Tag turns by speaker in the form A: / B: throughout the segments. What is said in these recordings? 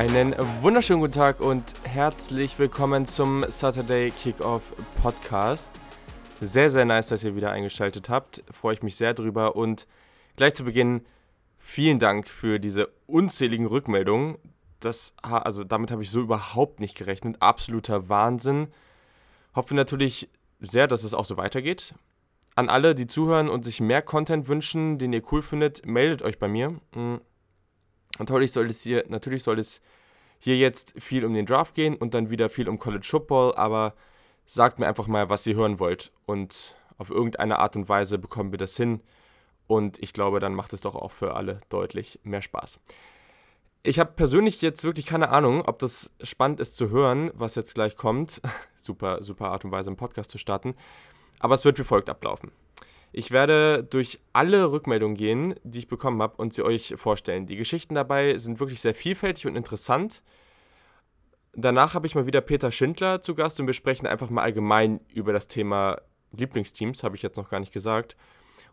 A: Einen wunderschönen guten Tag und herzlich willkommen zum Saturday Kickoff Podcast. Sehr, sehr nice, dass ihr wieder eingeschaltet habt. Freue ich mich sehr drüber. Und gleich zu Beginn, vielen Dank für diese unzähligen Rückmeldungen. Das, also damit habe ich so überhaupt nicht gerechnet. Absoluter Wahnsinn. Hoffe natürlich sehr, dass es auch so weitergeht. An alle, die zuhören und sich mehr Content wünschen, den ihr cool findet, meldet euch bei mir. Natürlich soll es hier, natürlich soll es hier jetzt viel um den Draft gehen und dann wieder viel um College Football, aber sagt mir einfach mal, was ihr hören wollt. Und auf irgendeine Art und Weise bekommen wir das hin. Und ich glaube, dann macht es doch auch für alle deutlich mehr Spaß. Ich habe persönlich jetzt wirklich keine Ahnung, ob das spannend ist zu hören, was jetzt gleich kommt. super, super Art und Weise, einen Podcast zu starten. Aber es wird wie folgt ablaufen. Ich werde durch alle Rückmeldungen gehen, die ich bekommen habe und sie euch vorstellen. Die Geschichten dabei sind wirklich sehr vielfältig und interessant. Danach habe ich mal wieder Peter Schindler zu Gast und wir sprechen einfach mal allgemein über das Thema Lieblingsteams, habe ich jetzt noch gar nicht gesagt,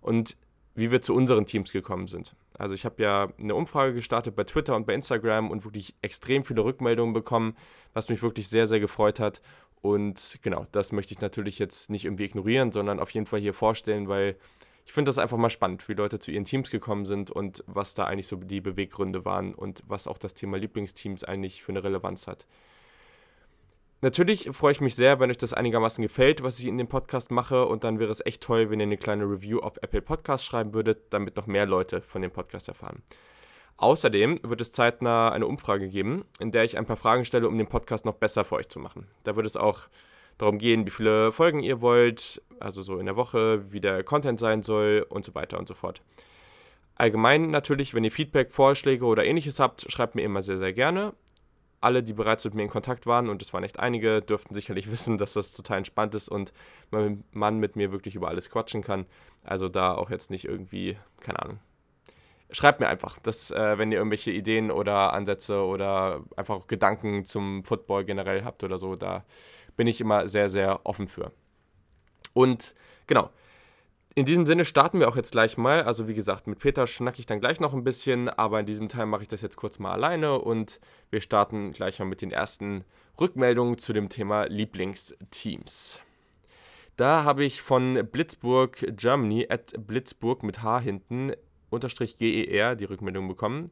A: und wie wir zu unseren Teams gekommen sind. Also ich habe ja eine Umfrage gestartet bei Twitter und bei Instagram und wirklich extrem viele Rückmeldungen bekommen, was mich wirklich sehr, sehr gefreut hat. Und genau, das möchte ich natürlich jetzt nicht irgendwie ignorieren, sondern auf jeden Fall hier vorstellen, weil ich finde das einfach mal spannend, wie Leute zu ihren Teams gekommen sind und was da eigentlich so die Beweggründe waren und was auch das Thema Lieblingsteams eigentlich für eine Relevanz hat. Natürlich freue ich mich sehr, wenn euch das einigermaßen gefällt, was ich in dem Podcast mache. Und dann wäre es echt toll, wenn ihr eine kleine Review auf Apple Podcasts schreiben würdet, damit noch mehr Leute von dem Podcast erfahren. Außerdem wird es zeitnah eine Umfrage geben, in der ich ein paar Fragen stelle, um den Podcast noch besser für euch zu machen. Da wird es auch darum gehen, wie viele Folgen ihr wollt, also so in der Woche, wie der Content sein soll und so weiter und so fort. Allgemein natürlich, wenn ihr Feedback, Vorschläge oder ähnliches habt, schreibt mir immer sehr, sehr gerne. Alle, die bereits mit mir in Kontakt waren, und es waren echt einige, dürften sicherlich wissen, dass das total entspannt ist und man mit mir wirklich über alles quatschen kann. Also da auch jetzt nicht irgendwie, keine Ahnung, schreibt mir einfach, dass, äh, wenn ihr irgendwelche Ideen oder Ansätze oder einfach auch Gedanken zum Football generell habt oder so, da bin ich immer sehr, sehr offen für. Und genau, in diesem Sinne starten wir auch jetzt gleich mal. Also wie gesagt, mit Peter schnacke ich dann gleich noch ein bisschen, aber in diesem Teil mache ich das jetzt kurz mal alleine und wir starten gleich mal mit den ersten Rückmeldungen zu dem Thema Lieblingsteams. Da habe ich von Blitzburg Germany, at Blitzburg mit H hinten, GER die Rückmeldung bekommen.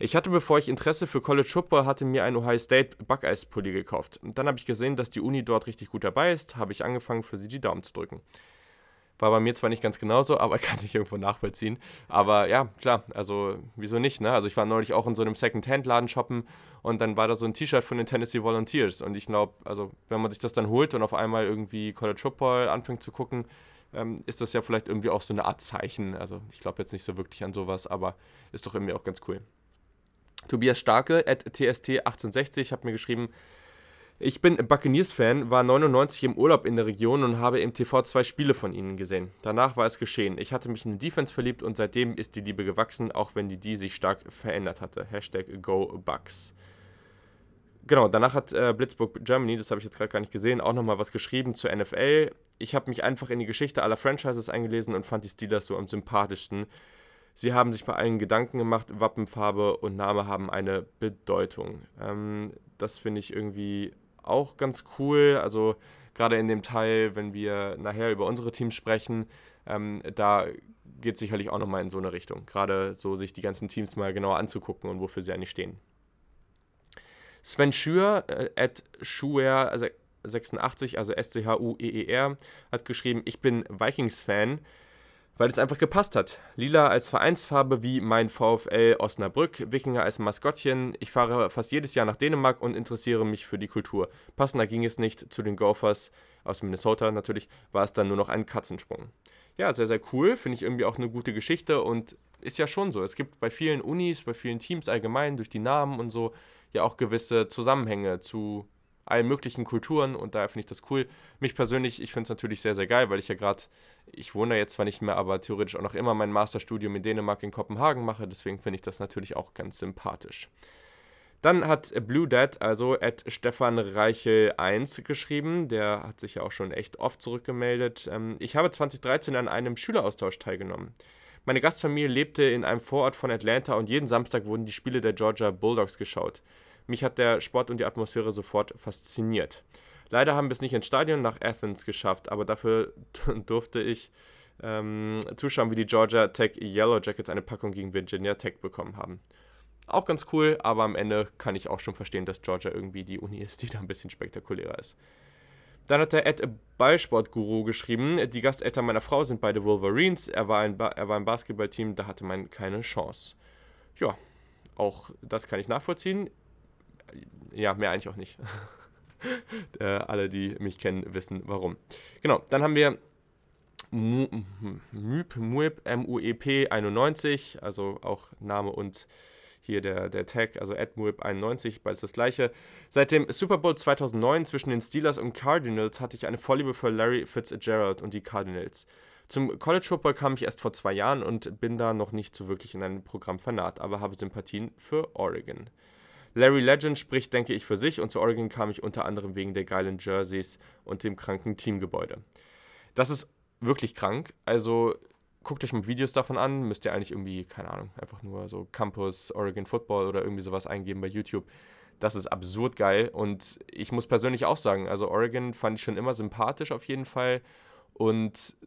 A: Ich hatte, bevor ich Interesse für College Football hatte, mir einen Ohio State Buckeyes Pulli gekauft. Und dann habe ich gesehen, dass die Uni dort richtig gut dabei ist, habe ich angefangen, für sie die Daumen zu drücken. War bei mir zwar nicht ganz genauso, aber kann ich irgendwo nachvollziehen. Aber ja, klar, also wieso nicht, ne? Also ich war neulich auch in so einem Second-Hand-Laden shoppen und dann war da so ein T-Shirt von den Tennessee Volunteers. Und ich glaube, also wenn man sich das dann holt und auf einmal irgendwie College Football anfängt zu gucken, ähm, ist das ja vielleicht irgendwie auch so eine Art Zeichen. Also ich glaube jetzt nicht so wirklich an sowas, aber ist doch irgendwie auch ganz cool. Tobias Starke, at TST1860, hat mir geschrieben, ich bin Buccaneers-Fan, war 99 im Urlaub in der Region und habe im TV zwei Spiele von ihnen gesehen. Danach war es geschehen. Ich hatte mich in die Defense verliebt und seitdem ist die Liebe gewachsen, auch wenn die D sich stark verändert hatte. Hashtag GoBucks. Genau, danach hat äh, Blitzburg Germany, das habe ich jetzt gerade gar nicht gesehen, auch nochmal was geschrieben zur NFL ich habe mich einfach in die Geschichte aller Franchises eingelesen und fand die Steelers so am sympathischsten. Sie haben sich bei allen Gedanken gemacht, Wappenfarbe und Name haben eine Bedeutung. Ähm, das finde ich irgendwie auch ganz cool. Also gerade in dem Teil, wenn wir nachher über unsere Teams sprechen, ähm, da geht es sicherlich auch nochmal in so eine Richtung. Gerade so sich die ganzen Teams mal genauer anzugucken und wofür sie eigentlich stehen. Sven Schür, äh, at Schuer, also 86, also S-C-H-U-E-E-R, hat geschrieben, ich bin Vikings-Fan, weil es einfach gepasst hat. Lila als Vereinsfarbe wie mein VfL Osnabrück, Wikinger als Maskottchen. Ich fahre fast jedes Jahr nach Dänemark und interessiere mich für die Kultur. Passender ging es nicht zu den Gophers aus Minnesota natürlich, war es dann nur noch ein Katzensprung. Ja, sehr, sehr cool. Finde ich irgendwie auch eine gute Geschichte und ist ja schon so. Es gibt bei vielen Unis, bei vielen Teams allgemein durch die Namen und so ja auch gewisse Zusammenhänge zu allen möglichen Kulturen und daher finde ich das cool. Mich persönlich, ich finde es natürlich sehr, sehr geil, weil ich ja gerade, ich wohne jetzt zwar nicht mehr, aber theoretisch auch noch immer mein Masterstudium in Dänemark in Kopenhagen mache, deswegen finde ich das natürlich auch ganz sympathisch. Dann hat Blue Dad, also at Stefan Reichel 1 geschrieben. Der hat sich ja auch schon echt oft zurückgemeldet. Ähm, ich habe 2013 an einem Schüleraustausch teilgenommen. Meine Gastfamilie lebte in einem Vorort von Atlanta und jeden Samstag wurden die Spiele der Georgia Bulldogs geschaut. Mich hat der Sport und die Atmosphäre sofort fasziniert. Leider haben wir es nicht ins Stadion nach Athens geschafft, aber dafür durfte ich ähm, zuschauen, wie die Georgia Tech Yellow Jackets eine Packung gegen Virginia Tech bekommen haben. Auch ganz cool, aber am Ende kann ich auch schon verstehen, dass Georgia irgendwie die Uni ist, die da ein bisschen spektakulärer ist. Dann hat der Ed Ballsportguru geschrieben, die Gasteltern meiner Frau sind beide Wolverines, er war, ein er war im Basketballteam, da hatte man keine Chance. Ja, auch das kann ich nachvollziehen. Ja, mehr eigentlich auch nicht. äh, alle, die mich kennen, wissen warum. Genau, dann haben wir MUEP, M-U-E-P 91, also auch Name und hier der, der Tag, also AdMuip91, beides das gleiche. Seit dem Super Bowl 2009 zwischen den Steelers und Cardinals hatte ich eine Vorliebe für Larry Fitzgerald und die Cardinals. Zum College Football kam ich erst vor zwei Jahren und bin da noch nicht so wirklich in einem Programm vernarrt, aber habe Sympathien für Oregon. Larry Legend spricht, denke ich, für sich und zu Oregon kam ich unter anderem wegen der geilen Jerseys und dem kranken Teamgebäude. Das ist wirklich krank. Also guckt euch mal Videos davon an. Müsst ihr eigentlich irgendwie, keine Ahnung, einfach nur so Campus Oregon Football oder irgendwie sowas eingeben bei YouTube. Das ist absurd geil. Und ich muss persönlich auch sagen, also Oregon fand ich schon immer sympathisch auf jeden Fall. Und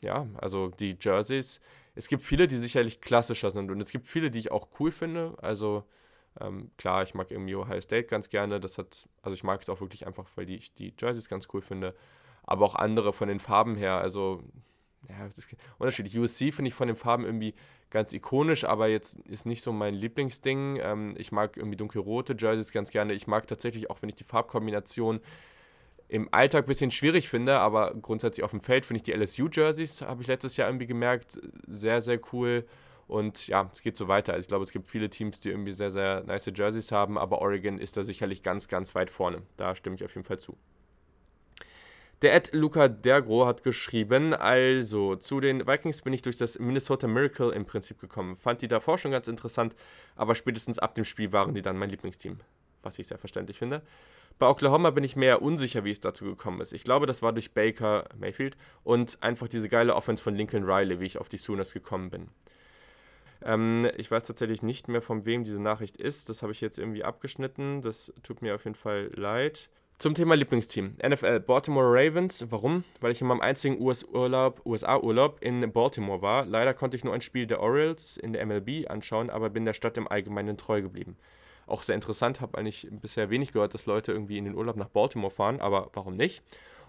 A: ja, also die Jerseys. Es gibt viele, die sicherlich klassischer sind. Und es gibt viele, die ich auch cool finde. Also ähm, klar, ich mag irgendwie Ohio State ganz gerne. Das hat, also ich mag es auch wirklich einfach, weil ich die Jerseys ganz cool finde. Aber auch andere von den Farben her. Also ja, das unterschiedlich. USC finde ich von den Farben irgendwie ganz ikonisch, aber jetzt ist nicht so mein Lieblingsding. Ähm, ich mag irgendwie dunkelrote Jerseys ganz gerne. Ich mag tatsächlich auch, wenn ich die Farbkombination im Alltag ein bisschen schwierig finde, aber grundsätzlich auf dem Feld finde ich die LSU-Jerseys, habe ich letztes Jahr irgendwie gemerkt, sehr, sehr cool. Und ja, es geht so weiter. Also ich glaube, es gibt viele Teams, die irgendwie sehr, sehr nice Jerseys haben, aber Oregon ist da sicherlich ganz, ganz weit vorne. Da stimme ich auf jeden Fall zu. Der Ed Luca Dergro hat geschrieben, also zu den Vikings bin ich durch das Minnesota Miracle im Prinzip gekommen. Fand die davor schon ganz interessant, aber spätestens ab dem Spiel waren die dann mein Lieblingsteam, was ich sehr verständlich finde. Bei Oklahoma bin ich mehr unsicher, wie es dazu gekommen ist. Ich glaube, das war durch Baker Mayfield und einfach diese geile Offense von Lincoln Riley, wie ich auf die Sooners gekommen bin. Ähm, ich weiß tatsächlich nicht mehr, von wem diese Nachricht ist. Das habe ich jetzt irgendwie abgeschnitten. Das tut mir auf jeden Fall leid. Zum Thema Lieblingsteam. NFL Baltimore Ravens. Warum? Weil ich in meinem einzigen US-Urlaub, USA-Urlaub in Baltimore war. Leider konnte ich nur ein Spiel der Orioles in der MLB anschauen, aber bin der Stadt im Allgemeinen treu geblieben. Auch sehr interessant, habe eigentlich bisher wenig gehört, dass Leute irgendwie in den Urlaub nach Baltimore fahren, aber warum nicht?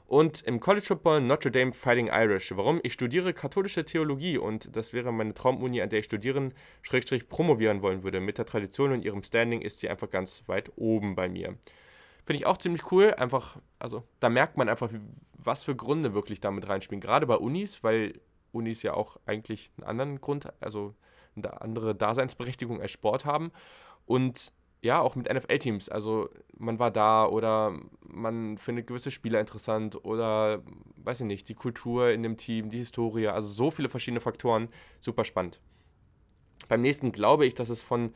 A: Und im College Football Notre Dame Fighting Irish. Warum? Ich studiere katholische Theologie und das wäre meine Traumuni, an der ich studieren, Schrägstrich promovieren wollen würde. Mit der Tradition und ihrem Standing ist sie einfach ganz weit oben bei mir. Finde ich auch ziemlich cool. Einfach, also da merkt man einfach, was für Gründe wirklich damit reinspielen. Gerade bei Unis, weil Unis ja auch eigentlich einen anderen Grund, also eine andere Daseinsberechtigung als Sport haben. Und ja, auch mit NFL-Teams. Also man war da oder man findet gewisse Spieler interessant oder weiß ich nicht, die Kultur in dem Team, die Historie, also so viele verschiedene Faktoren, super spannend. Beim nächsten glaube ich, dass es von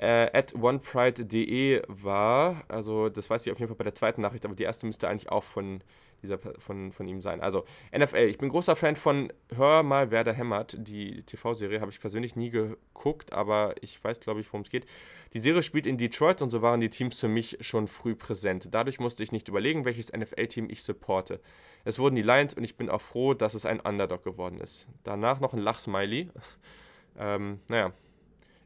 A: äh, at onepride.de war. Also das weiß ich auf jeden Fall bei der zweiten Nachricht, aber die erste müsste eigentlich auch von, dieser, von, von ihm sein. Also NFL, ich bin großer Fan von Hör mal, wer da hämmert. Die TV-Serie habe ich persönlich nie geguckt, aber ich weiß, glaube ich, worum es geht. Die Serie spielt in Detroit und so waren die Teams für mich schon früh präsent. Dadurch musste ich nicht überlegen, welches NFL-Team ich supporte. Es wurden die Lions und ich bin auch froh, dass es ein Underdog geworden ist. Danach noch ein Lachsmiley. ähm, naja,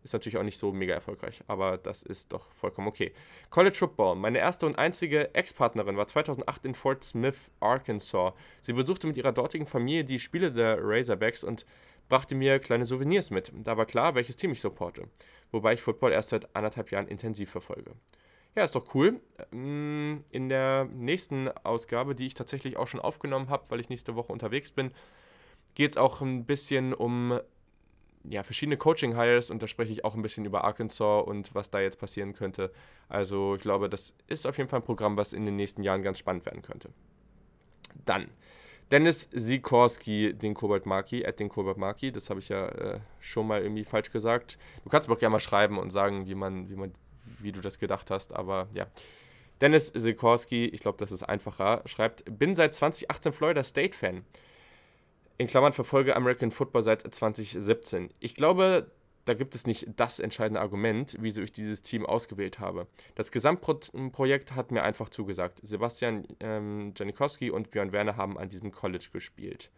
A: ist natürlich auch nicht so mega erfolgreich, aber das ist doch vollkommen okay. College Football. Meine erste und einzige Ex-Partnerin war 2008 in Fort Smith, Arkansas. Sie besuchte mit ihrer dortigen Familie die Spiele der Razorbacks und brachte mir kleine Souvenirs mit. Da war klar, welches Team ich supporte. Wobei ich Football erst seit anderthalb Jahren intensiv verfolge. Ja, ist doch cool. Ähm, in der nächsten Ausgabe, die ich tatsächlich auch schon aufgenommen habe, weil ich nächste Woche unterwegs bin, geht es auch ein bisschen um ja, verschiedene Coaching-Hires und da spreche ich auch ein bisschen über Arkansas und was da jetzt passieren könnte. Also ich glaube, das ist auf jeden Fall ein Programm, was in den nächsten Jahren ganz spannend werden könnte. Dann Dennis Sikorski, den Kobalt Maki, at den Kobalt Maki, das habe ich ja äh, schon mal irgendwie falsch gesagt. Du kannst mir auch gerne mal schreiben und sagen, wie man, wie man, wie du das gedacht hast, aber ja. Dennis Sikorski, ich glaube, das ist einfacher, schreibt, bin seit 2018 Florida State Fan in Klammern verfolge American Football seit 2017. Ich glaube, da gibt es nicht das entscheidende Argument, wieso ich dieses Team ausgewählt habe. Das Gesamtprojekt hat mir einfach zugesagt. Sebastian ähm, Janikowski und Björn Werner haben an diesem College gespielt.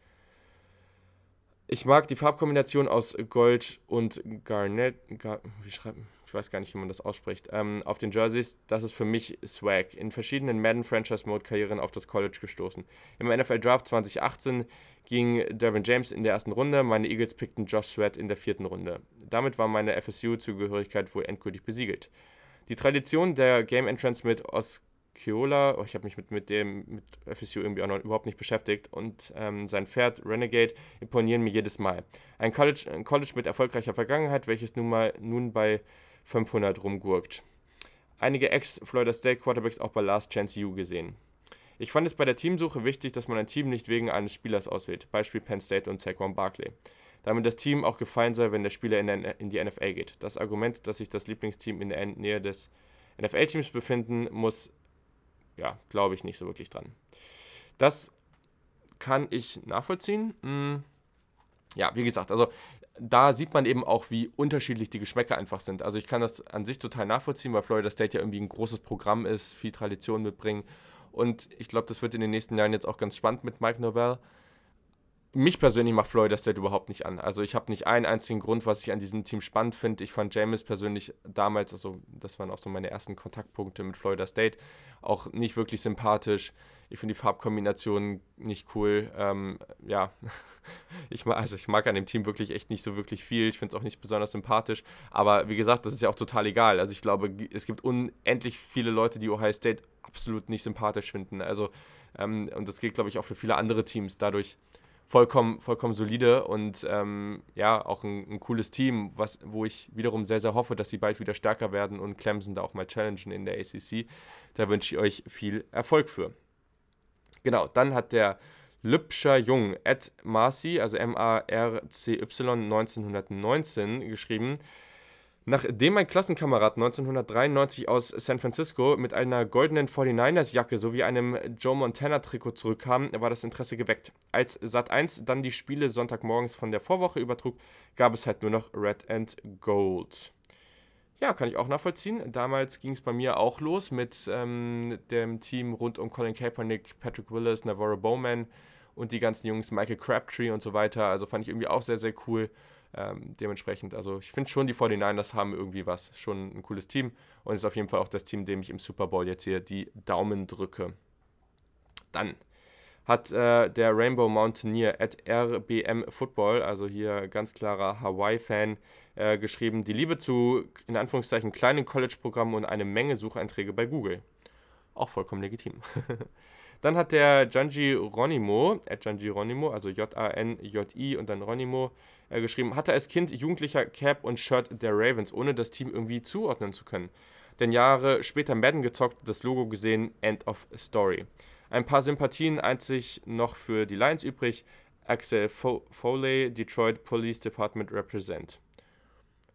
A: Ich mag die Farbkombination aus Gold und Garnet. Gar, wie schreibt ich weiß gar nicht, wie man das ausspricht, ähm, auf den Jerseys, das ist für mich Swag. In verschiedenen Madden Franchise Mode Karrieren auf das College gestoßen. Im NFL Draft 2018 ging Dervin James in der ersten Runde, meine Eagles pickten Josh Sweat in der vierten Runde. Damit war meine FSU-Zugehörigkeit wohl endgültig besiegelt. Die Tradition der Game Entrance mit Osceola, oh, ich habe mich mit, mit dem mit FSU irgendwie auch noch überhaupt nicht beschäftigt, und ähm, sein Pferd Renegade imponieren mir jedes Mal. Ein College, ein College mit erfolgreicher Vergangenheit, welches nun mal nun bei 500 rumgurkt. Einige Ex-Florida State Quarterbacks auch bei Last Chance U gesehen. Ich fand es bei der Teamsuche wichtig, dass man ein Team nicht wegen eines Spielers auswählt, Beispiel Penn State und Saquon Barkley. Damit das Team auch gefallen soll, wenn der Spieler in, die NFL geht. Das Argument, dass sich das Lieblingsteam in der Nähe des NFL-Teams befinden muss, ja, glaube ich nicht so wirklich dran. Das kann ich nachvollziehen. Hm. Ja, wie gesagt, also da sieht man eben auch, wie unterschiedlich die Geschmäcker einfach sind. Also ich kann das an sich total nachvollziehen, weil Florida State ja irgendwie ein großes Programm ist, viel Tradition mitbringen. Und ich glaube, das wird in den nächsten Jahren jetzt auch ganz spannend mit Mike Novell. Mich persönlich macht Florida State überhaupt nicht an. Also ich habe nicht einen einzigen Grund, was ich an diesem Team spannend finde. Ich fand James persönlich damals, also das waren auch so meine ersten Kontaktpunkte mit Florida State, auch nicht wirklich sympathisch. Ich finde die Farbkombination nicht cool. Ähm, ja, ich mag, also ich mag an dem Team wirklich echt nicht so wirklich viel. Ich finde es auch nicht besonders sympathisch. Aber wie gesagt, das ist ja auch total egal. Also ich glaube, es gibt unendlich viele Leute, die Ohio State absolut nicht sympathisch finden. Also, ähm, und das gilt, glaube ich, auch für viele andere Teams. Dadurch vollkommen, vollkommen solide und ähm, ja, auch ein, ein, cooles Team, was, wo ich wiederum sehr, sehr hoffe, dass sie bald wieder stärker werden und Clemson da auch mal challengen in der ACC. Da wünsche ich euch viel Erfolg für. Genau, dann hat der Lübscher Jung, Ed Marcy, also M-A-R-C-Y 1919 geschrieben. Nachdem mein Klassenkamerad 1993 aus San Francisco mit einer goldenen 49ers-Jacke sowie einem Joe Montana-Trikot zurückkam, war das Interesse geweckt. Als Sat1 dann die Spiele Sonntagmorgens von der Vorwoche übertrug, gab es halt nur noch Red and Gold. Ja, kann ich auch nachvollziehen. Damals ging es bei mir auch los mit ähm, dem Team rund um Colin Kaepernick, Patrick Willis, Navarro Bowman und die ganzen Jungs, Michael Crabtree und so weiter. Also fand ich irgendwie auch sehr, sehr cool. Ähm, dementsprechend, also ich finde schon, die 49ers haben irgendwie was. Schon ein cooles Team und ist auf jeden Fall auch das Team, dem ich im Super Bowl jetzt hier die Daumen drücke. Dann hat äh, der Rainbow Mountaineer at RBM Football, also hier ganz klarer Hawaii-Fan, äh, geschrieben, die Liebe zu, in Anführungszeichen, kleinen College-Programmen und eine Menge Sucheinträge bei Google. Auch vollkommen legitim. dann hat der Janji Ronimo, at Janji Ronimo, also J-A-N-J-I und dann Ronimo, äh, geschrieben, hatte als Kind jugendlicher Cap und Shirt der Ravens, ohne das Team irgendwie zuordnen zu können. Denn Jahre später Madden gezockt, das Logo gesehen, End of Story. Ein paar Sympathien einzig noch für die Lions übrig. Axel Foley, Detroit Police Department Represent.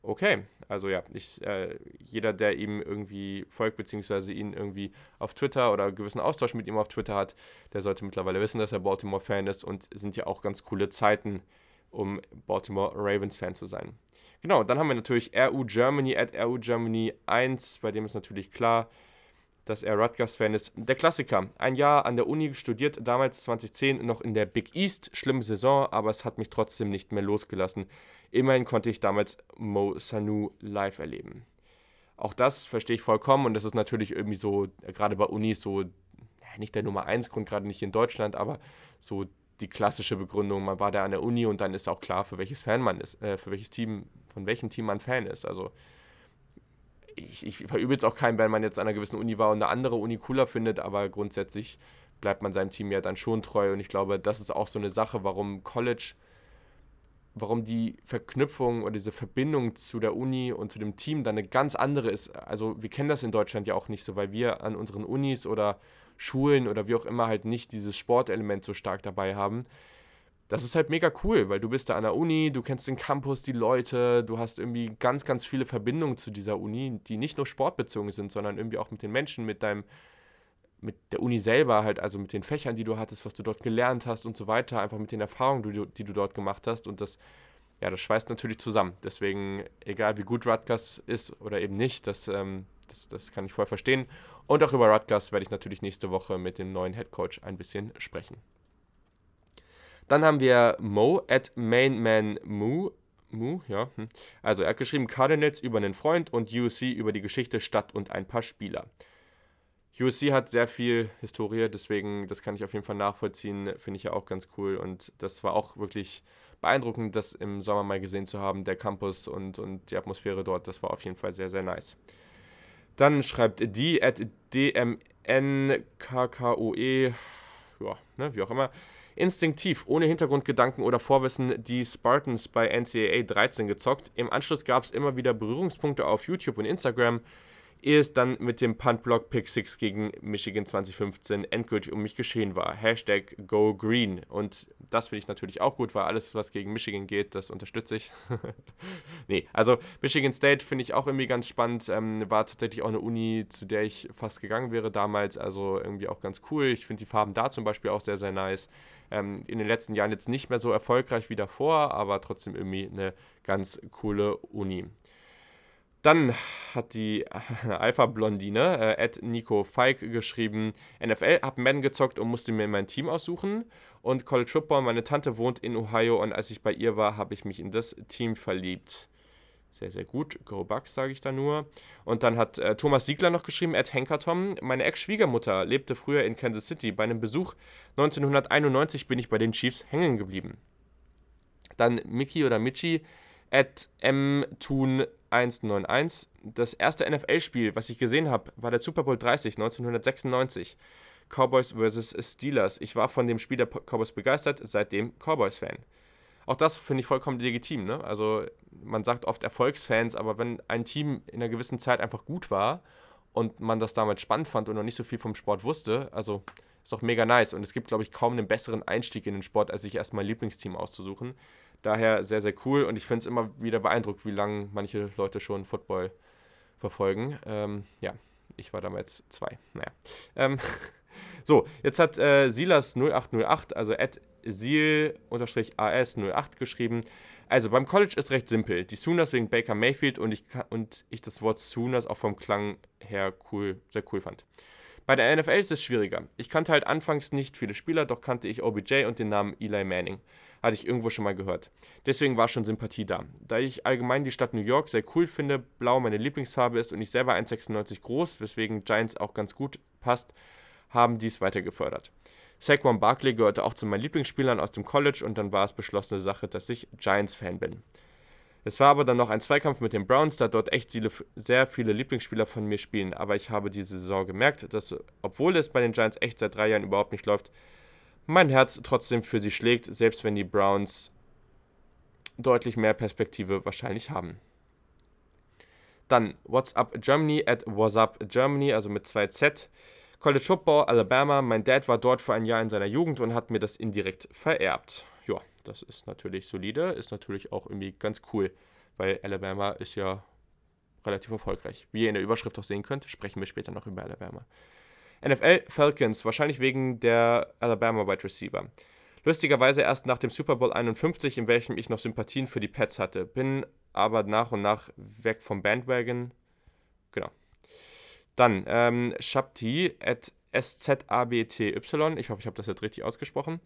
A: Okay, also ja, ich, äh, jeder, der ihm irgendwie folgt, beziehungsweise ihn irgendwie auf Twitter oder einen gewissen Austausch mit ihm auf Twitter hat, der sollte mittlerweile wissen, dass er Baltimore-Fan ist und sind ja auch ganz coole Zeiten, um Baltimore Ravens-Fan zu sein. Genau, dann haben wir natürlich RU Germany at RU Germany 1, bei dem ist natürlich klar, dass er Rutgers-Fan ist. Der Klassiker. Ein Jahr an der Uni studiert, damals 2010 noch in der Big East. Schlimme Saison, aber es hat mich trotzdem nicht mehr losgelassen. Immerhin konnte ich damals Mo Sanu live erleben. Auch das verstehe ich vollkommen und das ist natürlich irgendwie so, gerade bei Unis so, nicht der Nummer 1 Grund, gerade nicht in Deutschland, aber so die klassische Begründung, man war da an der Uni und dann ist auch klar, für welches Fan man ist, äh, für welches Team, von welchem Team man Fan ist. Also ich, ich verübe jetzt auch keinen, wenn man jetzt an einer gewissen Uni war und eine andere Uni cooler findet, aber grundsätzlich bleibt man seinem Team ja dann schon treu und ich glaube, das ist auch so eine Sache, warum College, warum die Verknüpfung oder diese Verbindung zu der Uni und zu dem Team dann eine ganz andere ist. Also wir kennen das in Deutschland ja auch nicht so, weil wir an unseren Unis oder Schulen oder wie auch immer halt nicht dieses Sportelement so stark dabei haben das ist halt mega cool, weil du bist da an der Uni, du kennst den Campus, die Leute, du hast irgendwie ganz, ganz viele Verbindungen zu dieser Uni, die nicht nur sportbezogen sind, sondern irgendwie auch mit den Menschen, mit deinem, mit der Uni selber halt, also mit den Fächern, die du hattest, was du dort gelernt hast und so weiter, einfach mit den Erfahrungen, die du, die du dort gemacht hast und das ja, das schweißt natürlich zusammen. Deswegen, egal wie gut Rutgers ist oder eben nicht, das, ähm, das, das kann ich voll verstehen. Und auch über Rutgers werde ich natürlich nächste Woche mit dem neuen Head Coach ein bisschen sprechen. Dann haben wir Mo at MainManMu. Mu, ja. Hm. Also er hat geschrieben Cardinals über einen Freund und USC über die Geschichte, Stadt und ein paar Spieler. USC hat sehr viel Historie, deswegen, das kann ich auf jeden Fall nachvollziehen, finde ich ja auch ganz cool. Und das war auch wirklich beeindruckend, das im Sommer mal gesehen zu haben, der Campus und, und die Atmosphäre dort, das war auf jeden Fall sehr, sehr nice. Dann schreibt die at dmnkkoe, ja, ne, wie auch immer, instinktiv, ohne Hintergrundgedanken oder Vorwissen, die Spartans bei NCAA 13 gezockt. Im Anschluss gab es immer wieder Berührungspunkte auf YouTube und Instagram ehe es dann mit dem Punt-Block Pick 6 gegen Michigan 2015 endgültig um mich geschehen war. Hashtag Go Green. Und das finde ich natürlich auch gut, weil alles, was gegen Michigan geht, das unterstütze ich. nee, also Michigan State finde ich auch irgendwie ganz spannend. Ähm, war tatsächlich auch eine Uni, zu der ich fast gegangen wäre damals. Also irgendwie auch ganz cool. Ich finde die Farben da zum Beispiel auch sehr, sehr nice. Ähm, in den letzten Jahren jetzt nicht mehr so erfolgreich wie davor, aber trotzdem irgendwie eine ganz coole Uni. Dann hat die Alpha-Blondine, äh, Nico Feig, geschrieben: NFL, hab Madden gezockt und musste mir mein Team aussuchen. Und College Football, meine Tante wohnt in Ohio und als ich bei ihr war, habe ich mich in das Team verliebt. Sehr, sehr gut. Go Bucks, sage ich da nur. Und dann hat äh, Thomas Siegler noch geschrieben, Ed Henkertom. Meine Ex-Schwiegermutter lebte früher in Kansas City. Bei einem Besuch 1991 bin ich bei den Chiefs hängen geblieben. Dann Mickey oder Michi, at mtun191. Das erste NFL-Spiel, was ich gesehen habe, war der Super Bowl 30 1996. Cowboys vs. Steelers. Ich war von dem Spiel der Cowboys begeistert, seitdem Cowboys-Fan. Auch das finde ich vollkommen legitim. Ne? Also man sagt oft Erfolgsfans, aber wenn ein Team in einer gewissen Zeit einfach gut war und man das damals spannend fand und noch nicht so viel vom Sport wusste, also ist doch mega nice. Und es gibt, glaube ich, kaum einen besseren Einstieg in den Sport, als sich erstmal ein Lieblingsteam auszusuchen. Daher sehr, sehr cool und ich finde es immer wieder beeindruckt, wie lange manche Leute schon Football verfolgen. Ähm, ja, ich war damals zwei. Naja. Ähm, so, jetzt hat äh, Silas0808, also at Sil-AS08 geschrieben. Also beim College ist recht simpel. Die Sooners wegen Baker Mayfield und ich, und ich das Wort Sooners auch vom Klang her cool, sehr cool fand. Bei der NFL ist es schwieriger. Ich kannte halt anfangs nicht viele Spieler, doch kannte ich OBJ und den Namen Eli Manning hatte ich irgendwo schon mal gehört. Deswegen war schon Sympathie da. Da ich allgemein die Stadt New York sehr cool finde, blau meine Lieblingsfarbe ist und ich selber 1,96 groß, weswegen Giants auch ganz gut passt, haben dies weiter gefördert. Saquon Barkley gehörte auch zu meinen Lieblingsspielern aus dem College und dann war es beschlossene Sache, dass ich Giants-Fan bin. Es war aber dann noch ein Zweikampf mit den Browns, da dort echt sehr viele Lieblingsspieler von mir spielen. Aber ich habe diese Saison gemerkt, dass, obwohl es bei den Giants echt seit drei Jahren überhaupt nicht läuft, mein Herz trotzdem für sie schlägt, selbst wenn die Browns deutlich mehr Perspektive wahrscheinlich haben. Dann WhatsApp Germany at WhatsApp Germany, also mit 2Z. College Football, Alabama. Mein Dad war dort für ein Jahr in seiner Jugend und hat mir das indirekt vererbt. Ja, das ist natürlich solide, ist natürlich auch irgendwie ganz cool, weil Alabama ist ja relativ erfolgreich. Wie ihr in der Überschrift auch sehen könnt, sprechen wir später noch über Alabama. NFL Falcons, wahrscheinlich wegen der Alabama Wide Receiver. Lustigerweise erst nach dem Super Bowl 51, in welchem ich noch Sympathien für die Pets hatte. Bin aber nach und nach weg vom Bandwagon. Genau. Dann ähm, Shabti at SZABTY. Ich hoffe, ich habe das jetzt richtig ausgesprochen.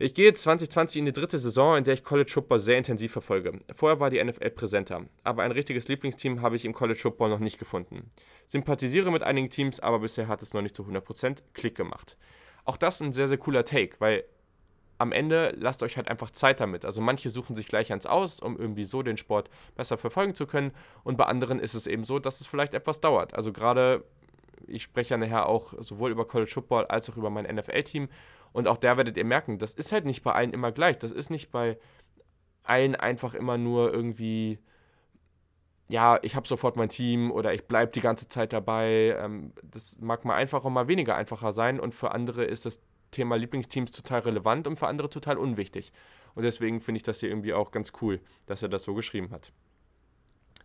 A: Ich gehe 2020 in die dritte Saison, in der ich College Football sehr intensiv verfolge. Vorher war die NFL präsenter, aber ein richtiges Lieblingsteam habe ich im College Football noch nicht gefunden. Sympathisiere mit einigen Teams, aber bisher hat es noch nicht zu 100% Klick gemacht. Auch das ein sehr, sehr cooler Take, weil am Ende lasst euch halt einfach Zeit damit. Also manche suchen sich gleich eins aus, um irgendwie so den Sport besser verfolgen zu können und bei anderen ist es eben so, dass es vielleicht etwas dauert. Also gerade ich spreche ja nachher auch sowohl über College Football als auch über mein NFL-Team. Und auch da werdet ihr merken, das ist halt nicht bei allen immer gleich. Das ist nicht bei allen einfach immer nur irgendwie, ja, ich habe sofort mein Team oder ich bleibe die ganze Zeit dabei. Ähm, das mag mal einfacher, mal weniger einfacher sein. Und für andere ist das Thema Lieblingsteams total relevant und für andere total unwichtig. Und deswegen finde ich das hier irgendwie auch ganz cool, dass er das so geschrieben hat.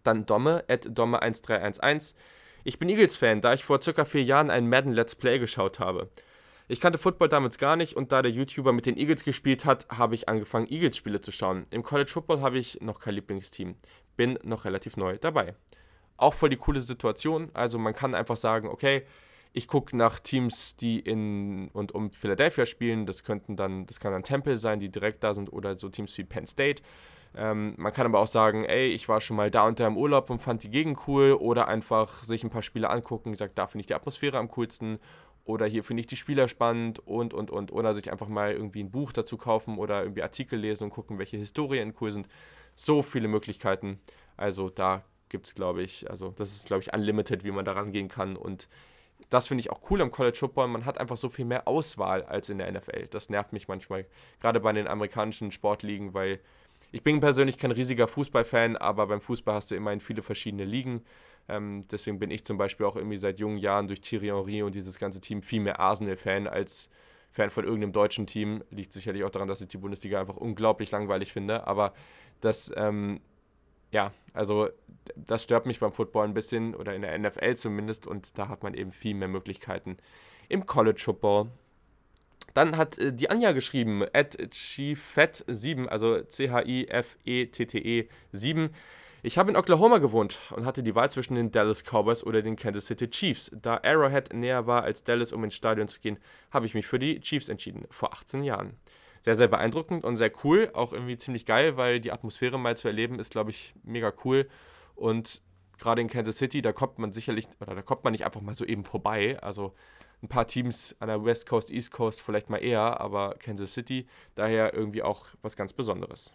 A: Dann Domme, at Domme1311. Ich bin Eagles-Fan, da ich vor circa vier Jahren ein Madden Let's Play geschaut habe. Ich kannte Football damals gar nicht und da der YouTuber mit den Eagles gespielt hat, habe ich angefangen, Eagles-Spiele zu schauen. Im College Football habe ich noch kein Lieblingsteam. Bin noch relativ neu dabei. Auch voll die coole Situation. Also man kann einfach sagen, okay, ich gucke nach Teams, die in und um Philadelphia spielen. Das könnten dann, das kann dann Temple sein, die direkt da sind, oder so Teams wie Penn State. Ähm, man kann aber auch sagen, ey, ich war schon mal da und da im Urlaub und fand die Gegend cool. Oder einfach sich ein paar Spiele angucken und sagt, da finde ich die Atmosphäre am coolsten. Oder hier finde ich die Spieler spannend und, und, und. Oder sich einfach mal irgendwie ein Buch dazu kaufen oder irgendwie Artikel lesen und gucken, welche Historien cool sind. So viele Möglichkeiten. Also da gibt es, glaube ich, also das ist, glaube ich, unlimited, wie man da rangehen kann. Und das finde ich auch cool am College Football. Man hat einfach so viel mehr Auswahl als in der NFL. Das nervt mich manchmal, gerade bei den amerikanischen Sportligen, weil ich bin persönlich kein riesiger Fußballfan, aber beim Fußball hast du immerhin viele verschiedene Ligen. Ähm, deswegen bin ich zum Beispiel auch irgendwie seit jungen Jahren durch Thierry Henry und dieses ganze Team viel mehr Arsenal-Fan als Fan von irgendeinem deutschen Team. Liegt sicherlich auch daran, dass ich die Bundesliga einfach unglaublich langweilig finde. Aber das, ähm, ja, also das stört mich beim Football ein bisschen oder in der NFL zumindest und da hat man eben viel mehr Möglichkeiten im College Football. Dann hat äh, die Anja geschrieben, at chifet7, also C-H-I-F-E-T-T-E 7. Ich habe in Oklahoma gewohnt und hatte die Wahl zwischen den Dallas Cowboys oder den Kansas City Chiefs. Da Arrowhead näher war als Dallas, um ins Stadion zu gehen, habe ich mich für die Chiefs entschieden, vor 18 Jahren. Sehr, sehr beeindruckend und sehr cool, auch irgendwie ziemlich geil, weil die Atmosphäre mal zu erleben ist, glaube ich, mega cool. Und gerade in Kansas City, da kommt man sicherlich, oder da kommt man nicht einfach mal so eben vorbei. Also ein paar Teams an der West Coast, East Coast vielleicht mal eher, aber Kansas City daher irgendwie auch was ganz Besonderes.